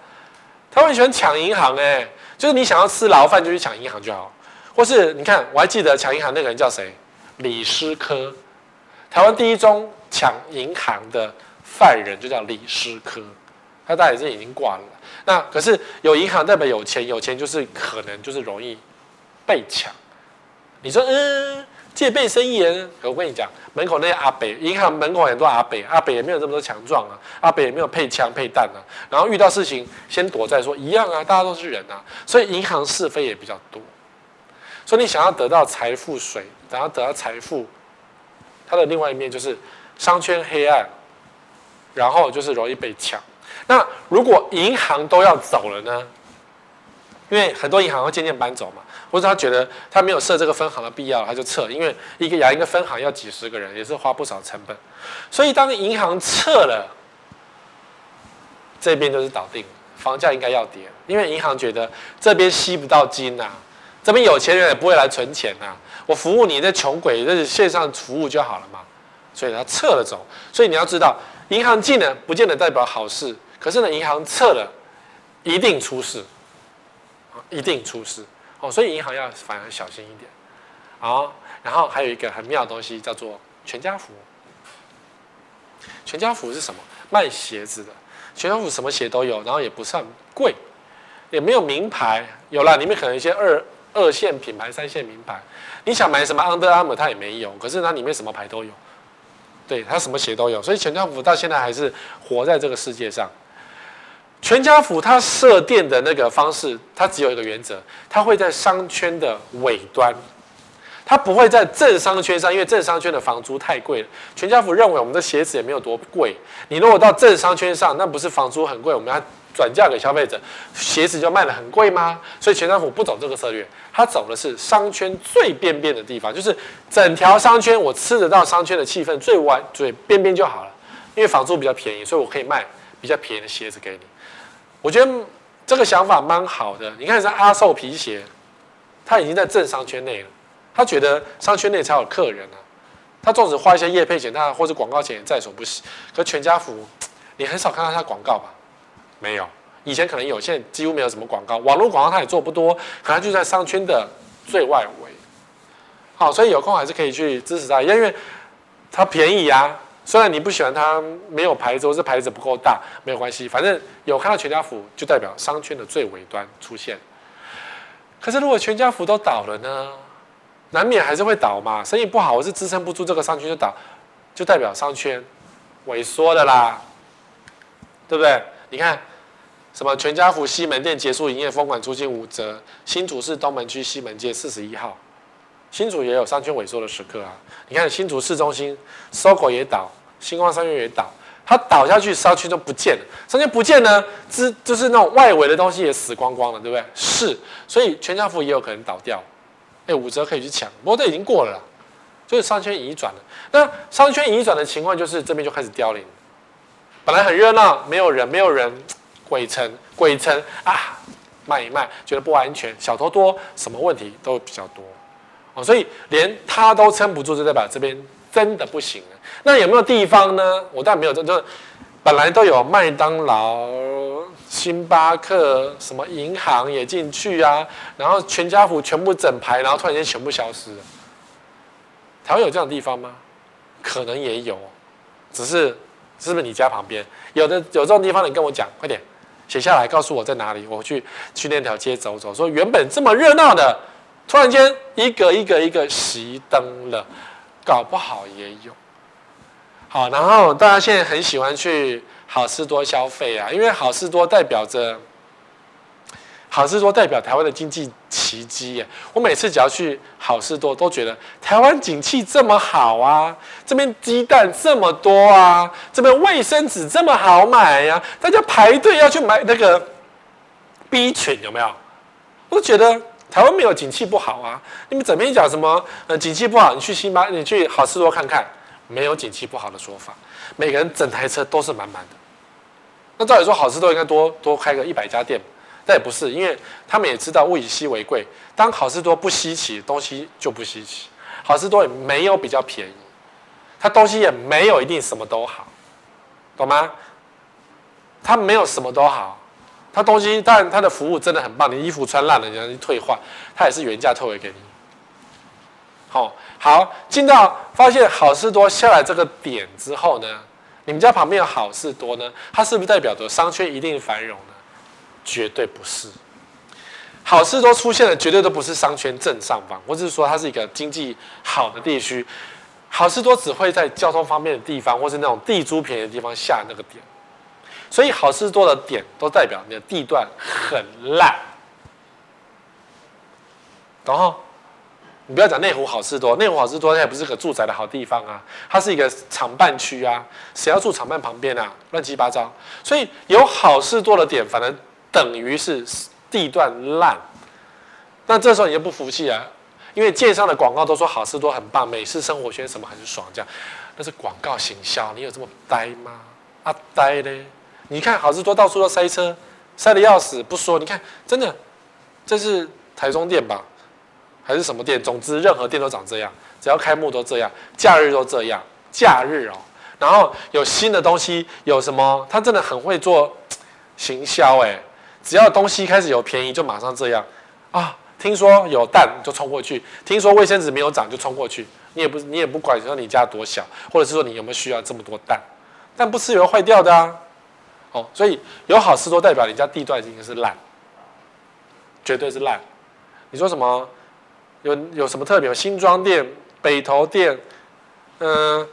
他们喜欢抢银行，哎，就是你想要吃牢饭就去抢银行就好，或是你看，我还记得抢银行那个人叫谁？李师科，台湾第一宗抢银行的犯人就叫李师科，他大概是已经挂了。那可是有银行代表有钱，有钱就是可能就是容易被抢。你说，嗯，戒备森严。我跟你讲，门口那些阿北，银行门口很多阿北，阿北也没有这么多强壮啊，阿北也没有配枪配弹啊。然后遇到事情先躲再说，一样啊，大家都是人啊。所以银行是非也比较多。所以你想要得到财富水，想要得到财富，它的另外一面就是商圈黑暗，然后就是容易被抢。那如果银行都要走了呢？因为很多银行会渐渐搬走嘛，或者他觉得他没有设这个分行的必要，他就撤。因为一个养一个分行要几十个人，也是花不少成本。所以当银行撤了，这边就是倒定，房价应该要跌。因为银行觉得这边吸不到金呐、啊，这边有钱人也不会来存钱呐、我服务你这穷鬼，这是线上服务就好了嘛。所以他撤了走。所以你要知道，银行进了不见得代表好事，可是呢，银行撤了一定出事。一定出事哦，所以银行要反而小心一点。好，然后还有一个很妙的东西叫做全家福。全家福是什么？卖鞋子的。全家福什么鞋都有，然后也不算贵，也没有名牌。有啦，里面可能一些二二线品牌、三线名牌。你想买什么 Under Armour，它也没有。可是它里面什么牌都有。对，它什么鞋都有，所以全家福到现在还是活在这个世界上。全家福它设店的那个方式，它只有一个原则，它会在商圈的尾端，它不会在正商圈上，因为正商圈的房租太贵了。全家福认为我们的鞋子也没有多贵，你如果到正商圈上，那不是房租很贵，我们要转嫁给消费者，鞋子就卖得很贵吗？(laughs) 所以全家福不走这个策略，它走的是商圈最边边的地方，就是整条商圈我吃得到商圈的气氛最完最边边就好了，因为房租比较便宜，所以我可以卖比较便宜的鞋子给你。我觉得这个想法蛮好的。你看，是阿寿皮鞋，他已经在正商圈内了。他觉得商圈内才有客人啊。他纵使花一些业配钱，他或者广告钱也在所不惜。可全家福，你很少看到他广告吧？没有，以前可能有，现在几乎没有什么广告。网络广告他也做不多，可能就在商圈的最外围。好，所以有空还是可以去支持他，因为他便宜啊。虽然你不喜欢它没有牌子，或是牌子不够大，没有关系，反正有看到全家福就代表商圈的最尾端出现。可是如果全家福都倒了呢？难免还是会倒嘛，生意不好，我是支撑不住这个商圈就倒，就代表商圈萎缩的啦，对不对？你看什么全家福西门店结束营业，封馆租金五折，新竹市东门区西门街四十一号。新竹也有商圈萎缩的时刻啊！你看新竹市中心，SOGO 也倒，星光三越也倒，它倒下去，商圈就不见了。商圈不见呢，之就是那种外围的东西也死光光了，对不对？是，所以全家福也有可能倒掉。哎，五折可以去抢，不过这已经过了啦，就是商圈已转了。那商圈已转的情况就是这边就开始凋零。本来很热闹，没有人，没有人，鬼城，鬼城啊，卖一卖，觉得不安全，小偷多，什么问题都比较多。哦所以连他都撑不住，就代表这边真的不行了。那有没有地方呢？我当然没有，就是本来都有麦当劳、星巴克，什么银行也进去啊，然后全家福全部整排，然后突然间全部消失了。台湾有这样的地方吗？可能也有，只是是不是你家旁边有的有这种地方？你跟我讲，快点写下来，告诉我在哪里，我去去那条街走走。说原本这么热闹的。突然间，一个一个一个熄灯了，搞不好也有。好，然后大家现在很喜欢去好事多消费啊，因为好事多代表着好事多代表台湾的经济奇迹耶。我每次只要去好事多，都觉得台湾景气这么好啊，这边鸡蛋这么多啊，这边卫生纸这么好买呀，啊，大家排队要去买那个 B 群有没有？我觉得。台湾没有景气不好啊！你们整天讲什么？呃，景气不好，你去星巴，你去好事多看看，没有景气不好的说法。每个人整台车都是满满的。那照理说，好事多应该多多开个一百家店，但也不是，因为他们也知道物以稀为贵。当好事多不稀奇，东西就不稀奇。好事多也没有比较便宜，它东西也没有一定什么都好，懂吗？它没有什么都好。他东西，但他的服务真的很棒。你衣服穿烂了，你要去退换，他也是原价退回给你。好，好，进到发现好事多下来这个点之后呢，你们家旁边有好事多呢，它是不是代表着商圈一定繁荣呢？绝对不是。好事多出现的绝对都不是商圈正上方，或者是说它是一个经济好的地区。好事多只会在交通方便的地方，或是那种地租便宜的地方下那个点。所以好事多的点都代表你的地段很烂。然后你不要讲内湖好事多，内湖好事多它也不是个住宅的好地方啊，它是一个厂办区啊，谁要住厂办旁边啊？乱七八糟。所以有好事多的点，反而等于是地段烂。那这时候你就不服气啊，因为建商的广告都说好事多很棒，美式生活圈什么很爽，这样那是广告行销，你有这么呆吗？啊呆嘞！你看好事多到处都塞车，塞得要死，不说，你看真的，这是台中店吧？还是什么店？总之，任何店都长这样，只要开幕都这样，假日都这样，假日哦。然后有新的东西，有什么？他真的很会做行销哎！只要东西开始有便宜，就马上这样啊。听说有蛋就冲过去，听说卫生纸没有涨就冲过去。你也不你也不管说你家多小，或者是说你有没有需要这么多蛋，蛋不吃也会坏掉的啊。所以有好事多代表你家地段已经是烂，绝对是烂。你说什么？有有什么特别？有新庄店、北投店，嗯、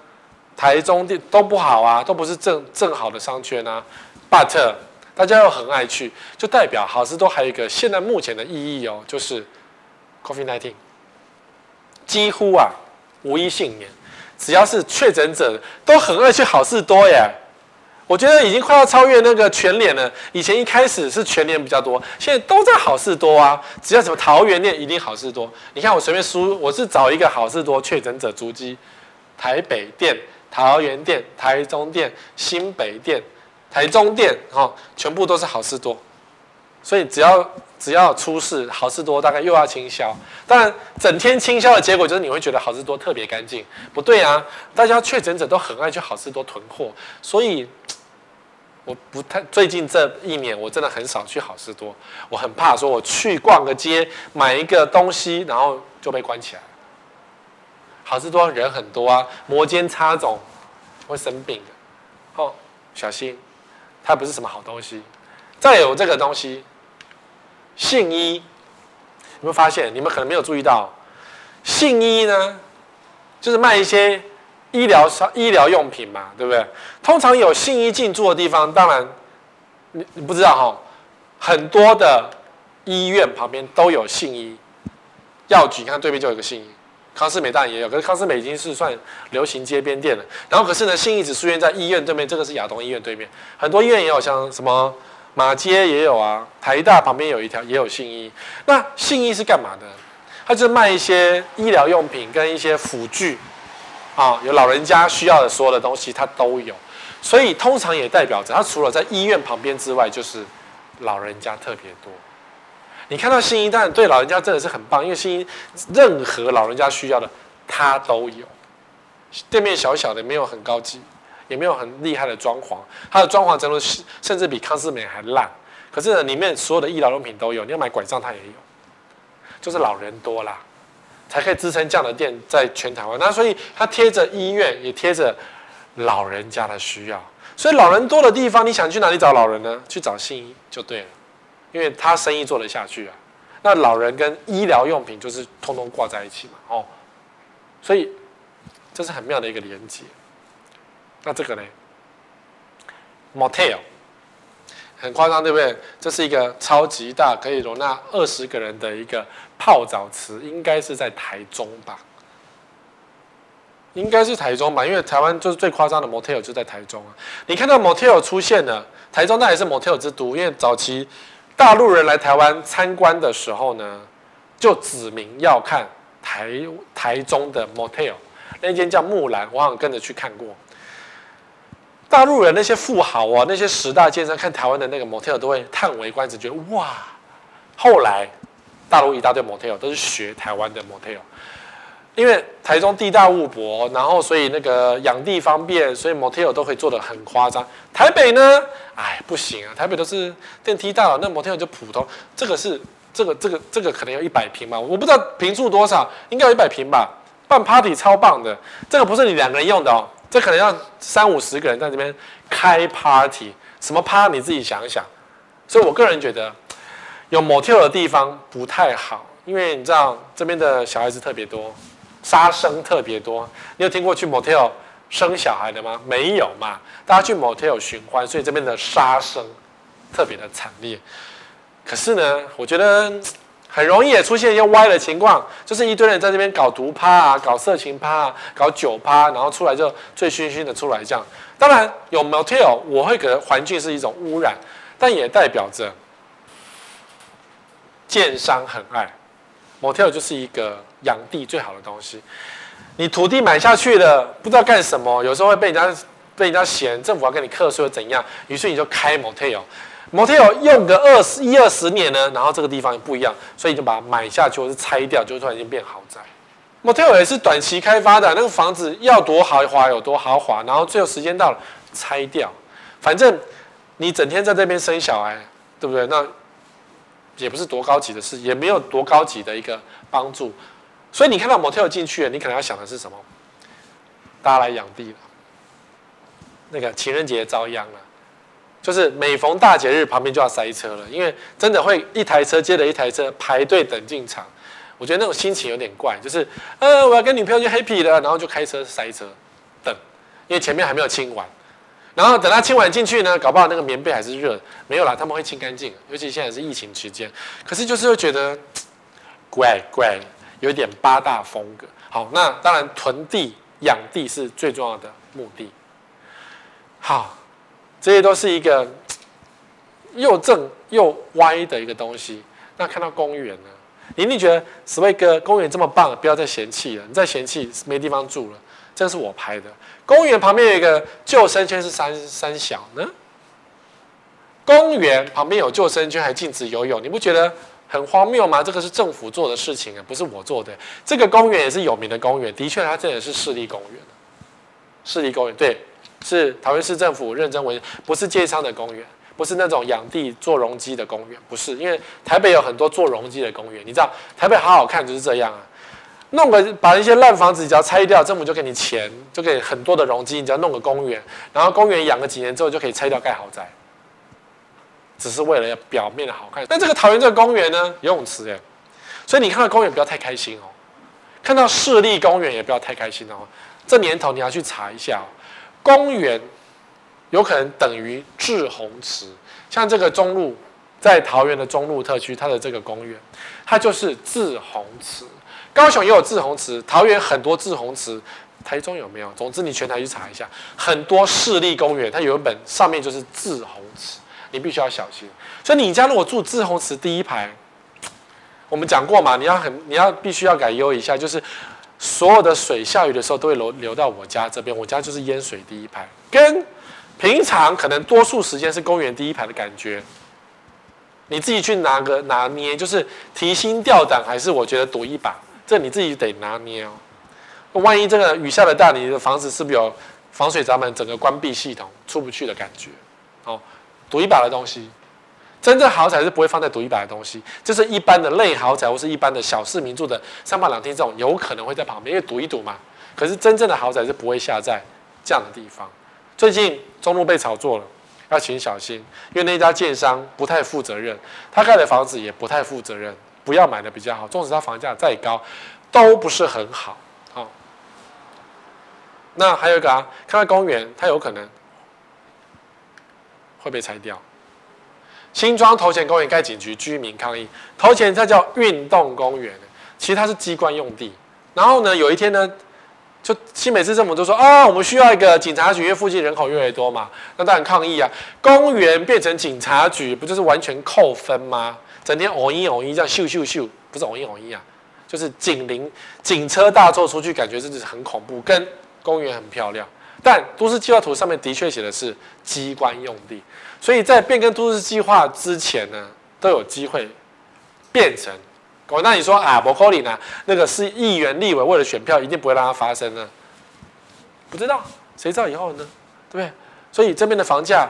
台中店都不好啊，都不是正正好的商圈啊。But 大家又很爱去，就代表好事多还有一个现在目前的意义哦，就是 COVID-19，几乎啊无一幸免，只要是确诊者都很爱去好事多耶。我觉得已经快要超越那个全联了。以前一开始是全联比较多，现在都在好事多啊。只要什么桃园店，一定好事多。你看我随便输，我是找一个好事多确诊者足迹，台北店、桃园店、台中店、新北店、台中店，哈，全部都是好事多。所以只要只要出事，好事多大概又要清销。当然，整天清销的结果就是你会觉得好事多特别干净。不对啊，大家确诊者都很爱去好事多囤货，所以。我不太最近这一年，我真的很少去好市多。我很怕说我去逛个街，买一个东西，然后就被关起来。好市多人很多啊，摩肩擦踵，会生病的。哦，小心，它不是什么好东西。再有这个东西，信一，你会发现，你们可能没有注意到，信一呢，就是卖一些。医疗商医疗用品嘛，对不对？通常有信医进驻的地方，当然你你不知道哈，很多的医院旁边都有信医。药局，你看对面就有个信一，康斯美当然也有，可是康斯美已经是算流行街边店了。然后可是呢，信一只出现在医院对面，这个是亚东医院对面，很多医院也有，像什么马街也有啊，台大旁边有一条也有信一。那信一是干嘛的？它就是卖一些医疗用品跟一些辅具。啊，有老人家需要的所有的东西，它都有，所以通常也代表着，它除了在医院旁边之外，就是老人家特别多。你看到新一，代对老人家真的是很棒，因为新一任何老人家需要的，它都有。店面小小的，没有很高级，也没有很厉害的装潢，它的装潢程度甚至比康是美还烂。可是呢，里面所有的医疗用品都有，你要买拐杖，它也有，就是老人多啦。才可以支撑这样的店在全台湾。那所以它贴着医院，也贴着老人家的需要。所以老人多的地方，你想去哪里找老人呢？去找信一就对了，因为他生意做得下去啊。那老人跟医疗用品就是通通挂在一起嘛，哦。所以这是很妙的一个连接。那这个呢？Motel。很夸张，对不对？这是一个超级大，可以容纳二十个人的一个泡澡池，应该是在台中吧？应该是台中吧，因为台湾就是最夸张的 motel 就在台中啊。你看到 motel 出现了，台中那也是 motel 之都，因为早期大陆人来台湾参观的时候呢，就指明要看台台中的 motel，那间叫木兰，我好像跟着去看过。大陆人那些富豪啊，那些十大建商看台湾的那个 motel 都会叹为观止，觉得哇。后来大陆一大堆 motel 都是学台湾的 motel，因为台中地大物博，然后所以那个养地方便，所以 motel 都可以做得很夸张。台北呢，哎不行啊，台北都是电梯大佬，那 motel 就普通。这个是这个这个这个可能有一百平吧，我不知道平数多少，应该有一百平吧。办 party 超棒的，这个不是你两个人用的哦。这可能要三五十个人在这边开 party，什么趴你自己想一想。所以我个人觉得，有 motel 的地方不太好，因为你知道这边的小孩子特别多，杀生特别多。你有听过去 motel 生小孩的吗？没有嘛，大家去 motel 寻欢，所以这边的杀生特别的惨烈。可是呢，我觉得很容易也出现一些歪的情况，就是一堆人在这边搞毒趴啊，搞色情趴啊，搞酒趴，然后出来就醉醺醺的出来这样。当然有 motel，我会觉得环境是一种污染，但也代表着。建商很爱，motel 就是一个养地最好的东西。你土地买下去了，不知道干什么，有时候会被人家被人家嫌，政府要跟你课税又怎样，于是你就开 motel Motel 用个二十一二十年呢，然后这个地方不一样，所以就把它买下去或是拆掉，就突然间变豪宅。motel 也是短期开发的，那个房子要多豪华有多豪华，然后最后时间到了拆掉，反正你整天在这边生小孩，对不对？那。也不是多高级的事，也没有多高级的一个帮助，所以你看到 motel 进去了，你可能要想的是什么？大家来养地了，那个情人节遭殃了，就是每逢大节日旁边就要塞车了，因为真的会一台车接着一台车排队等进场，我觉得那种心情有点怪，就是呃我要跟女朋友去 happy 的，然后就开车塞车等，因为前面还没有清完。然后等他清完进去呢，搞不好那个棉被还是热，没有啦，他们会清干净。尤其现在是疫情期间，可是就是会觉得怪怪，有点八大风格。好，那当然囤地养地是最重要的目的。好，这些都是一个又正又歪的一个东西。那看到公园呢，你一定觉得史威哥公园这么棒，不要再嫌弃了，你再嫌弃没地方住了。这是我拍的。公园旁边有一个救生圈，是三三小呢。公园旁边有救生圈，还禁止游泳，你不觉得很荒谬吗？这个是政府做的事情啊，不是我做的。这个公园也是有名的公园，的确，它这也是市立公园。市立公园对，是桃园市政府认真为，不是建商的公园，不是那种养地做容积的公园，不是。因为台北有很多做容积的公园，你知道，台北好好看就是这样啊。弄个把一些烂房子，只要拆掉，政府就给你钱，就给很多的容积。你只要弄个公园，然后公园养个几年之后，就可以拆掉盖豪宅，只是为了要表面的好看。但这个桃园这个公园呢，游泳池耶，所以你看到公园不要太开心哦，看到市立公园也不要太开心哦。这年头你要去查一下哦，公园有可能等于滞洪池，像这个中路，在桃园的中路特区，它的这个公园，它就是滞洪池。高雄也有滞洪池，桃园很多滞洪池，台中有没有？总之你全台去查一下，很多市立公园，它有一本上面就是滞洪池，你必须要小心。所以你家如果住滞洪池第一排，我们讲过嘛，你要很你要必须要改优一下，就是所有的水下雨的时候都会流流到我家这边，我家就是淹水第一排，跟平常可能多数时间是公园第一排的感觉。你自己去拿个拿捏，就是提心吊胆，还是我觉得赌一把。这你自己得拿捏哦。万一这个雨下的大，你的房子是不是有防水闸门整个关闭系统出不去的感觉？哦，赌一把的东西，真正豪宅是不会放在赌一把的东西。就是一般的类豪宅或是一般的小市民住的三房两厅这种，有可能会在旁边，因为赌一赌嘛。可是真正的豪宅是不会下在这样的地方。最近中路被炒作了，要请小心，因为那家建商不太负责任，他盖的房子也不太负责任。不要买的比较好，纵使他房价再高，都不是很好。好，那还有一个啊，看到公园，它有可能会被拆掉。新庄头前公园盖警局，居民抗议。头前它叫运动公园，其实它是机关用地。然后呢，有一天呢，就新北市政府就说啊、哦，我们需要一个警察局，因为附近人口越来越多嘛。那当然抗议啊，公园变成警察局，不就是完全扣分吗？整天偶一偶一这样咻咻咻，不是偶一偶一啊，就是警铃、警车大作出去，感觉真的是很恐怖。跟公园很漂亮，但都市计划图上面的确写的是机关用地，所以在变更都市计划之前呢，都有机会变成。那你说啊，伯克利呢？那个是议员、立委为了选票，一定不会让它发生呢？不知道，谁知道以后呢？对不对？所以这边的房价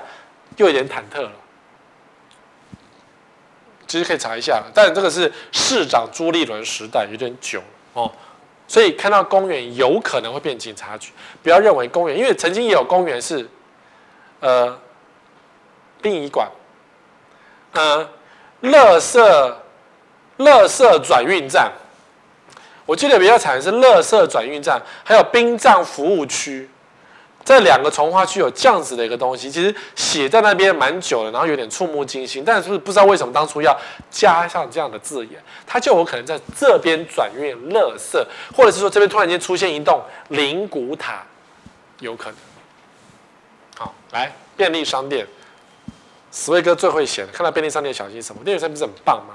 又有点忐忑了。其实可以查一下，但这个是市长朱立伦时代，有点久哦，所以看到公园有可能会变警察局，不要认为公园，因为曾经也有公园是，呃，殡仪馆，呃，乐色，乐色转运站。我记得比较惨的是乐色转运站，还有殡葬服务区。这两个从化区有这样子的一个东西，其实写在那边蛮久了，然后有点触目惊心，但是不知道为什么当初要加上这样的字眼，它就有可能在这边转运乐色，或者是说这边突然间出现一栋灵骨塔，有可能。好，来便利商店，史威哥最会写的，看到便利商店小心什么？便利商店不是很棒吗？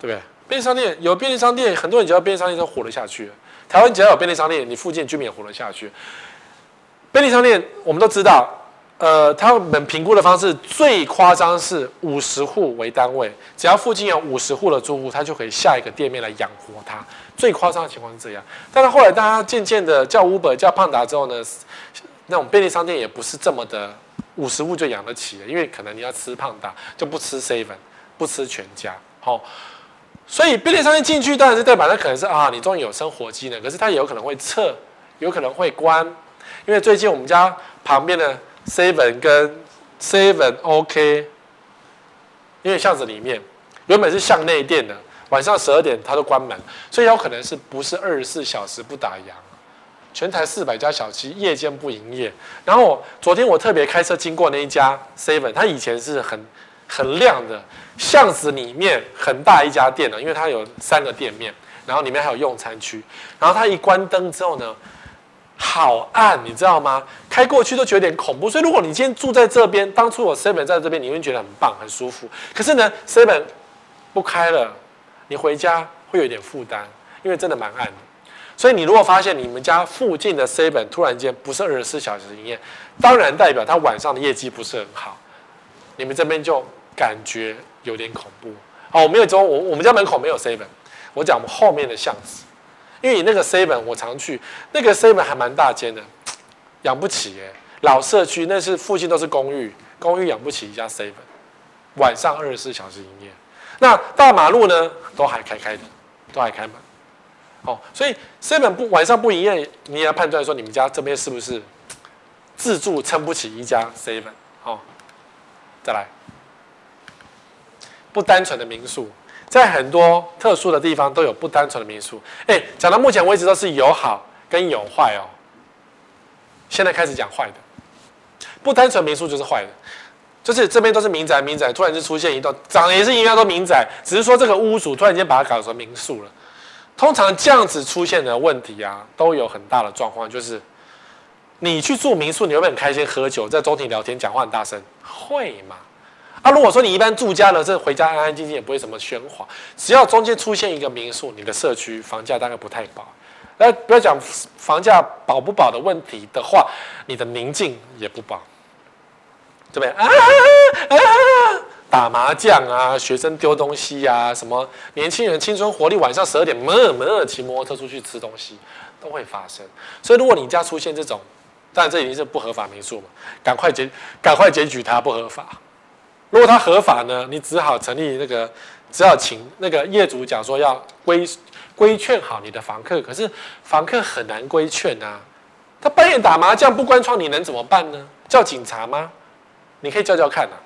对不对？便利商店有便利商店，很多人觉得便利商店都活得下去。台湾只要有便利商店，你附近居民也活得下去。便利商店我们都知道，呃，他们评估的方式最夸张是五十户为单位，只要附近有五十户的住户，他就可以下一个店面来养活他。最夸张的情况是这样，但是后来大家渐渐的叫 Uber 叫胖达之后呢，那种便利商店也不是这么的五十户就养得起了，因为可能你要吃胖大就不吃 Seven，不吃全家，好、哦。所以便利商店进去当然是代表那可能是啊，你终于有生活机能，可是它也有可能会撤，有可能会关，因为最近我们家旁边的 Seven 跟 Seven OK，因为巷子里面原本是巷内店的，晚上十二点它都关门，所以有可能是不是二十四小时不打烊，全台四百家小七夜间不营业。然后昨天我特别开车经过那一家 Seven，它以前是很很亮的。巷子里面很大一家店呢，因为它有三个店面，然后里面还有用餐区。然后它一关灯之后呢，好暗，你知道吗？开过去都觉得有点恐怖。所以如果你今天住在这边，当初我 seven 在这边，你会觉得很棒、很舒服。可是呢，seven 不开了，你回家会有点负担，因为真的蛮暗。所以你如果发现你们家附近的 seven 突然间不是二十四小时营业，当然代表它晚上的业绩不是很好。你们这边就感觉。有点恐怖。好，我没有说，我我们家门口没有 seven，我讲我们后面的巷子，因为你那个 seven 我常去，那个 seven 还蛮大间的，养不起耶。老社区那是附近都是公寓，公寓养不起一家 seven，晚上二十四小时营业。那大马路呢，都还开开的，都还开门。哦，所以 seven 不晚上不营业，你也要判断说你们家这边是不是自助撑不起一家 seven。好，再来。不单纯的民宿，在很多特殊的地方都有不单纯的民宿。哎，讲到目前为止都是有好跟有坏哦。现在开始讲坏的，不单纯民宿就是坏的，就是这边都是民宅，民宅突然就出现一栋，长得也是一样都民宅，只是说这个屋主突然间把它搞成民宿了。通常这样子出现的问题啊，都有很大的状况，就是你去住民宿，你会不会很开心喝酒，在中庭聊天，讲话很大声，会吗？啊，如果说你一般住家呢，这回家安安静静也不会什么喧哗。只要中间出现一个民宿，你的社区房价大概不太保。那不要讲房价保不保的问题的话，你的宁静也不保，对不对？啊！打麻将啊，学生丢东西、啊，什么年轻人青春活力，晚上十二点门门骑摩托车出去吃东西，都会发生。所以如果你家出现这种，当然这已经是不合法民宿嘛，赶快检赶快检举它不合法。如果它合法呢，你只好成立那个，只好请那个业主讲说要规规劝好你的房客。可是房客很难规劝啊，他半夜打麻将不关窗，你能怎么办呢？叫警察吗？你可以叫叫看啊，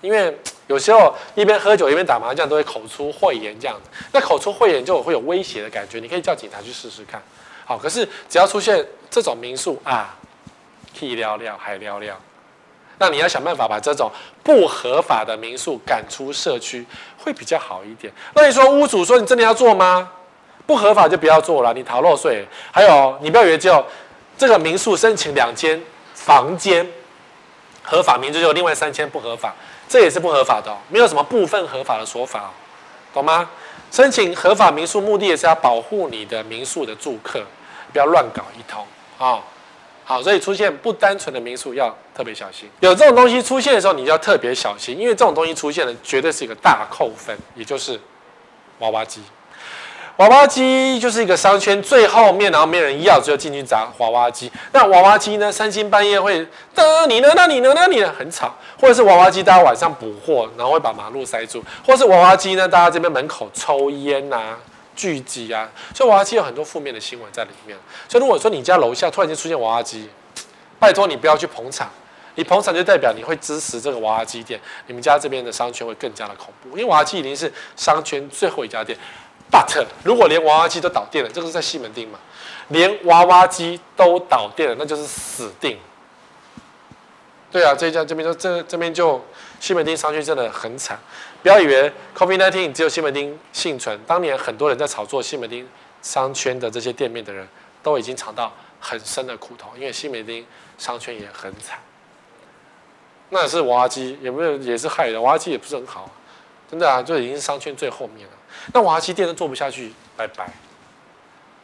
因为有时候一边喝酒一边打麻将都会口出秽言这样子，那口出秽言就会有威胁的感觉，你可以叫警察去试试看。好，可是只要出现这种民宿啊，屁尿尿还尿尿。那你要想办法把这种不合法的民宿赶出社区，会比较好一点。那你说屋主说你真的要做吗？不合法就不要做了，你逃漏税。还有你不要以为只有这个民宿申请两间房间合法，民宿就另外三间不合法，这也是不合法的哦，没有什么部分合法的说法哦，懂吗？申请合法民宿目的也是要保护你的民宿的住客，不要乱搞一通啊。好，所以出现不单纯的民宿要特别小心。有这种东西出现的时候，你就要特别小心，因为这种东西出现的，绝对是一个大扣分，也就是娃娃机。娃娃机就是一个商圈最后面，然后没人要，只有进去砸娃娃机。那娃娃机呢，三更半夜会你呢，那你呢，那你呢，很吵。或者是娃娃机，大家晚上补货，然后会把马路塞住。或者是娃娃机呢，大家这边门口抽烟呐、啊。聚集啊，所以娃娃机有很多负面的新闻在里面。所以如果说你家楼下突然间出现娃娃机，拜托你不要去捧场，你捧场就代表你会支持这个娃娃机店，你们家这边的商圈会更加的恐怖，因为娃娃机已经是商圈最后一家店。But 如果连娃娃机都倒店了，这个是在西门町嘛？连娃娃机都倒店了，那就是死定。对啊，这家这边就这这边就西门町商圈真的很惨。不要以为 COVID-19 只有西门町幸存，当年很多人在炒作西门町商圈的这些店面的人，都已经尝到很深的苦头，因为西门町商圈也很惨。那是娃娃机有没有也是害人？娃娃机也不是很好，真的啊，就已经是商圈最后面了。那娃娃机店都做不下去，拜拜。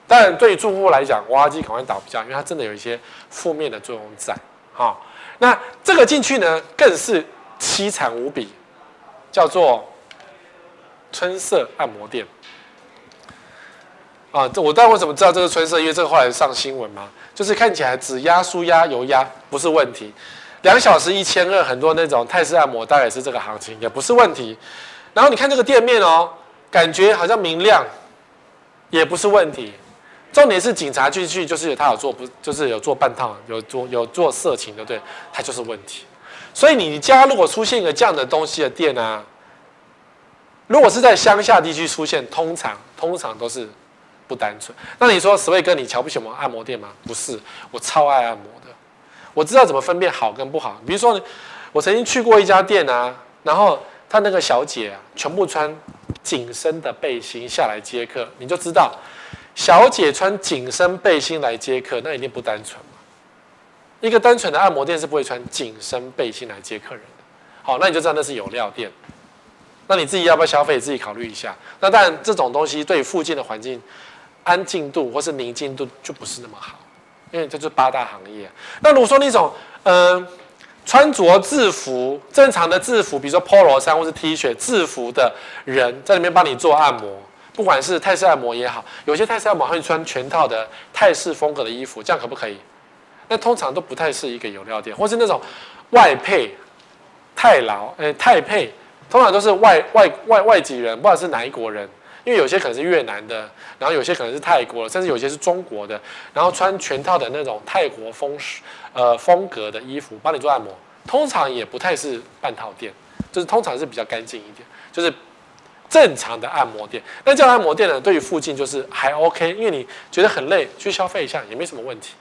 但对于住户来讲，娃娃机赶快倒不下，因为它真的有一些负面的作用在。好，那这个进去呢，更是凄惨无比，叫做春色按摩店。啊，这我当然为什么知道这个春色？因为这个后来上新闻嘛，就是看起来指压、舒压、油压不是问题，两小时一千二，很多那种泰式按摩大概是这个行情，也不是问题。然后你看这个店面哦，感觉好像明亮，也不是问题。重点是警察进去就是他有做不，就是有做半套，有做有做色情的，对，他就是问题。所以你家如果出现一个这样的东西的店啊，如果是在乡下地区出现，通常通常都是不单纯。那你说，史卫哥，你瞧不起我们按摩店吗？不是，我超爱按摩的，我知道怎么分辨好跟不好。比如说，我曾经去过一家店啊，然后他那个小姐啊，全部穿紧身的背心下来接客，你就知道。小姐穿紧身背心来接客，那一定不单纯嘛。一个单纯的按摩店是不会穿紧身背心来接客人的。好，那你就知道那是有料店。那你自己要不要消费？自己考虑一下。那当然，这种东西对附近的环境安静度或是宁静度就不是那么好，因为这就是八大行业。那如果说那种嗯、穿着制服正常的制服，比如说 Polo 衫或是 T 恤制服的人在里面帮你做按摩。不管是泰式按摩也好，有些泰式按摩会穿全套的泰式风格的衣服，这样可不可以？那通常都不太是一个有料店，或是那种外配泰劳，哎，泰配，通常都是外外外外籍人，不管是哪一国人，因为有些可能是越南的，然后有些可能是泰国的，甚至有些是中国的，然后穿全套的那种泰国风呃风格的衣服帮你做按摩，通常也不太是半套店，就是通常是比较干净一点，就是。正常的按摩店，那这样按摩店呢？对于附近就是还 OK，因为你觉得很累，去消费一下也没什么问题。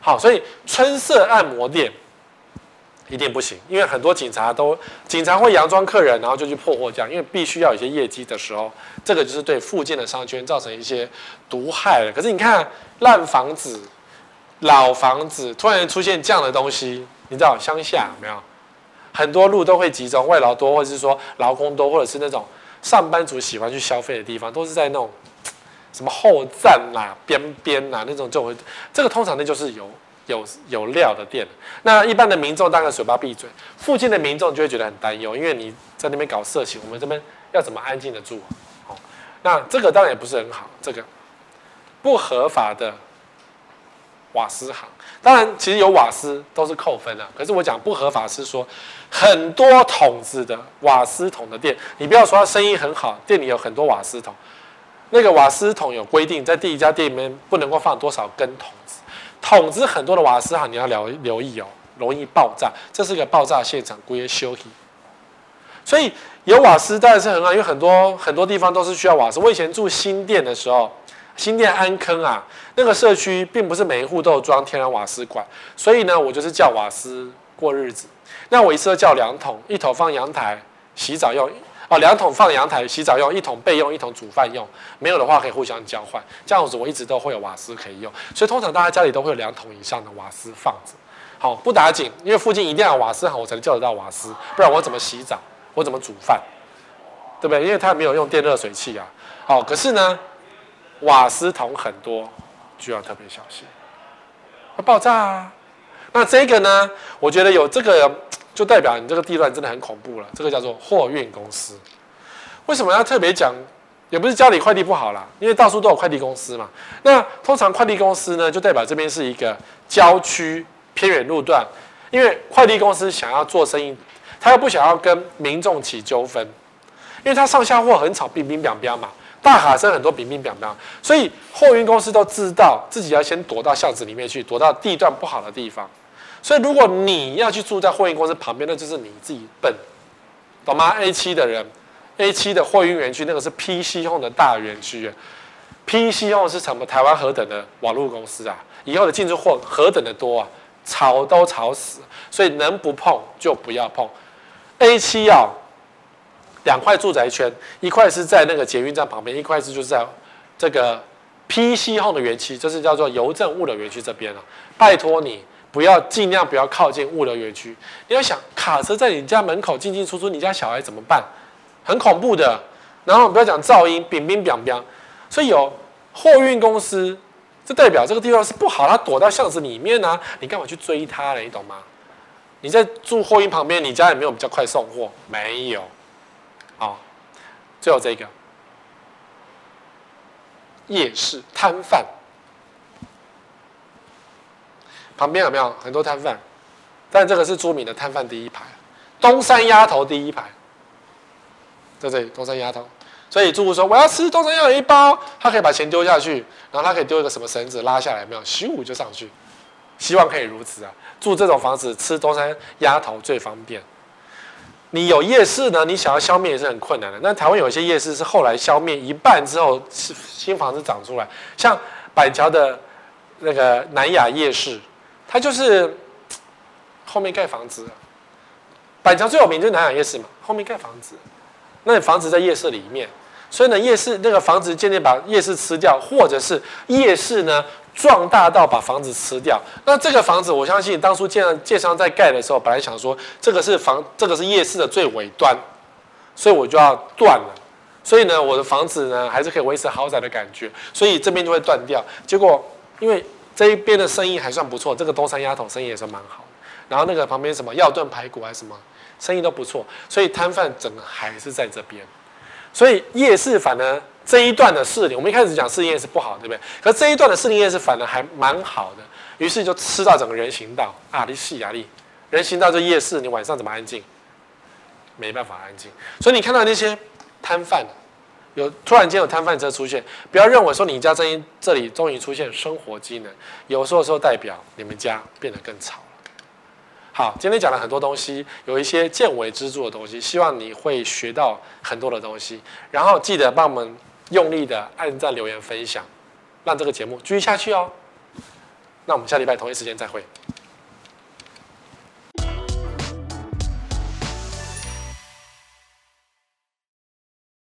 好，所以春色按摩店一定不行，因为很多警察都警察会佯装客人，然后就去破获这样，因为必须要有一些业绩的时候，这个就是对附近的商圈造成一些毒害了。可是你看烂房子、老房子突然出现这样的东西，你知道乡下有没有很多路都会集中外劳多，或者是说劳工多，或者是那种。上班族喜欢去消费的地方，都是在那种 (tsk) 什么后站啦、边边啦那种，就会这个通常那就是有有有料的店。那一般的民众当然嘴巴闭嘴，附近的民众就会觉得很担忧，因为你在那边搞色情，我们这边要怎么安静的住？哦，那这个当然也不是很好，这个不合法的瓦斯行。当然，其实有瓦斯都是扣分的。可是我讲不合法是说，很多桶子的瓦斯桶的店，你不要说它生意很好，店里有很多瓦斯桶，那个瓦斯桶有规定，在第一家店里面不能够放多少根桶子，桶子很多的瓦斯哈你要留留意哦，容易爆炸，这是一个爆炸现场，故意修理。所以有瓦斯当然是很好，因为很多很多地方都是需要瓦斯。我以前住新店的时候。新店安坑啊，那个社区并不是每一户都有装天然瓦斯管，所以呢，我就是叫瓦斯过日子。那我一次都叫两桶，一桶放阳台洗澡用，哦，两桶放阳台洗澡用，一桶备用，一桶煮饭用。没有的话可以互相交换，这样子我一直都会有瓦斯可以用。所以通常大家家里都会有两桶以上的瓦斯放着。好，不打紧，因为附近一定要有瓦斯行，我才能叫得到瓦斯，不然我怎么洗澡？我怎么煮饭？对不对？因为它没有用电热水器啊。好，可是呢。瓦斯桶很多，就要特别小心，会爆炸啊！那这个呢？我觉得有这个，就代表你这个地段真的很恐怖了。这个叫做货运公司。为什么要特别讲？也不是家里快递不好啦，因为到处都有快递公司嘛。那通常快递公司呢，就代表这边是一个郊区偏远路段，因为快递公司想要做生意，他又不想要跟民众起纠纷，因为他上下货很吵，乒乒乓乓嘛。大卡车很多，乒乒乓乓，所以货运公司都知道自己要先躲到巷子里面去，躲到地段不好的地方。所以如果你要去住在货运公司旁边，那就是你自己笨，懂吗？A 七的人，A 七的货运园区那个是 PC Home 的大园区，PC Home 是什么？台湾何等的网络公司啊？以后的进出货何等的多啊？吵都吵死，所以能不碰就不要碰。A 七啊，两块住宅圈，一块是在那个捷运站旁边，一块是就是在这个 PC Home 的园区，就是叫做邮政物流园区这边了。拜托你不要尽量不要靠近物流园区。你要想卡车在你家门口进进出出，你家小孩怎么办？很恐怖的。然后不要讲噪音，乒乒乓乓。所以有货运公司。这代表这个地方是不好，他躲到巷子里面呢、啊，你干嘛去追他嘞？你懂吗？你在住货运旁边，你家有没有比较快送货？没有。好，最后这个夜市摊贩旁边有没有很多摊贩？但这个是著名的摊贩第一排，东山鸭头第一排，在这里东山鸭头。所以住户说我要吃东山鸭头一包，他可以把钱丢下去，然后他可以丢一个什么绳子拉下来，没有，咻就上去。希望可以如此啊！住这种房子吃东山鸭头最方便。你有夜市呢，你想要消灭也是很困难的。那台湾有一些夜市是后来消灭一半之后，新房子长出来，像板桥的那个南雅夜市，它就是后面盖房子。板桥最有名就是南港夜市嘛，后面盖房子。那你房子在夜市里面，所以呢，夜市那个房子渐渐把夜市吃掉，或者是夜市呢壮大到把房子吃掉。那这个房子，我相信当初建建商在盖的时候，本来想说这个是房，这个是夜市的最尾端，所以我就要断了。所以呢，我的房子呢还是可以维持豪宅的感觉，所以这边就会断掉。结果因为这一边的生意还算不错，这个东山鸭头生意也是蛮好。然后那个旁边什么药炖排骨还是什么？生意都不错，所以摊贩整个还是在这边，所以夜市反而这一段的市里，我们一开始讲市里夜市不好，对不对？可这一段的市里夜市反而还蛮好的，于是就吃到整个人行道啊，你细压力，人行道这夜市，你晚上怎么安静？没办法安静，所以你看到那些摊贩，有突然间有摊贩车出现，不要认为说你家这这里终于出现生活机能，有时候说代表你们家变得更吵。好，今天讲了很多东西，有一些见微知著的东西，希望你会学到很多的东西。然后记得帮我们用力的按赞、留言、分享，让这个节目继续下去哦。那我们下礼拜同一时间再会。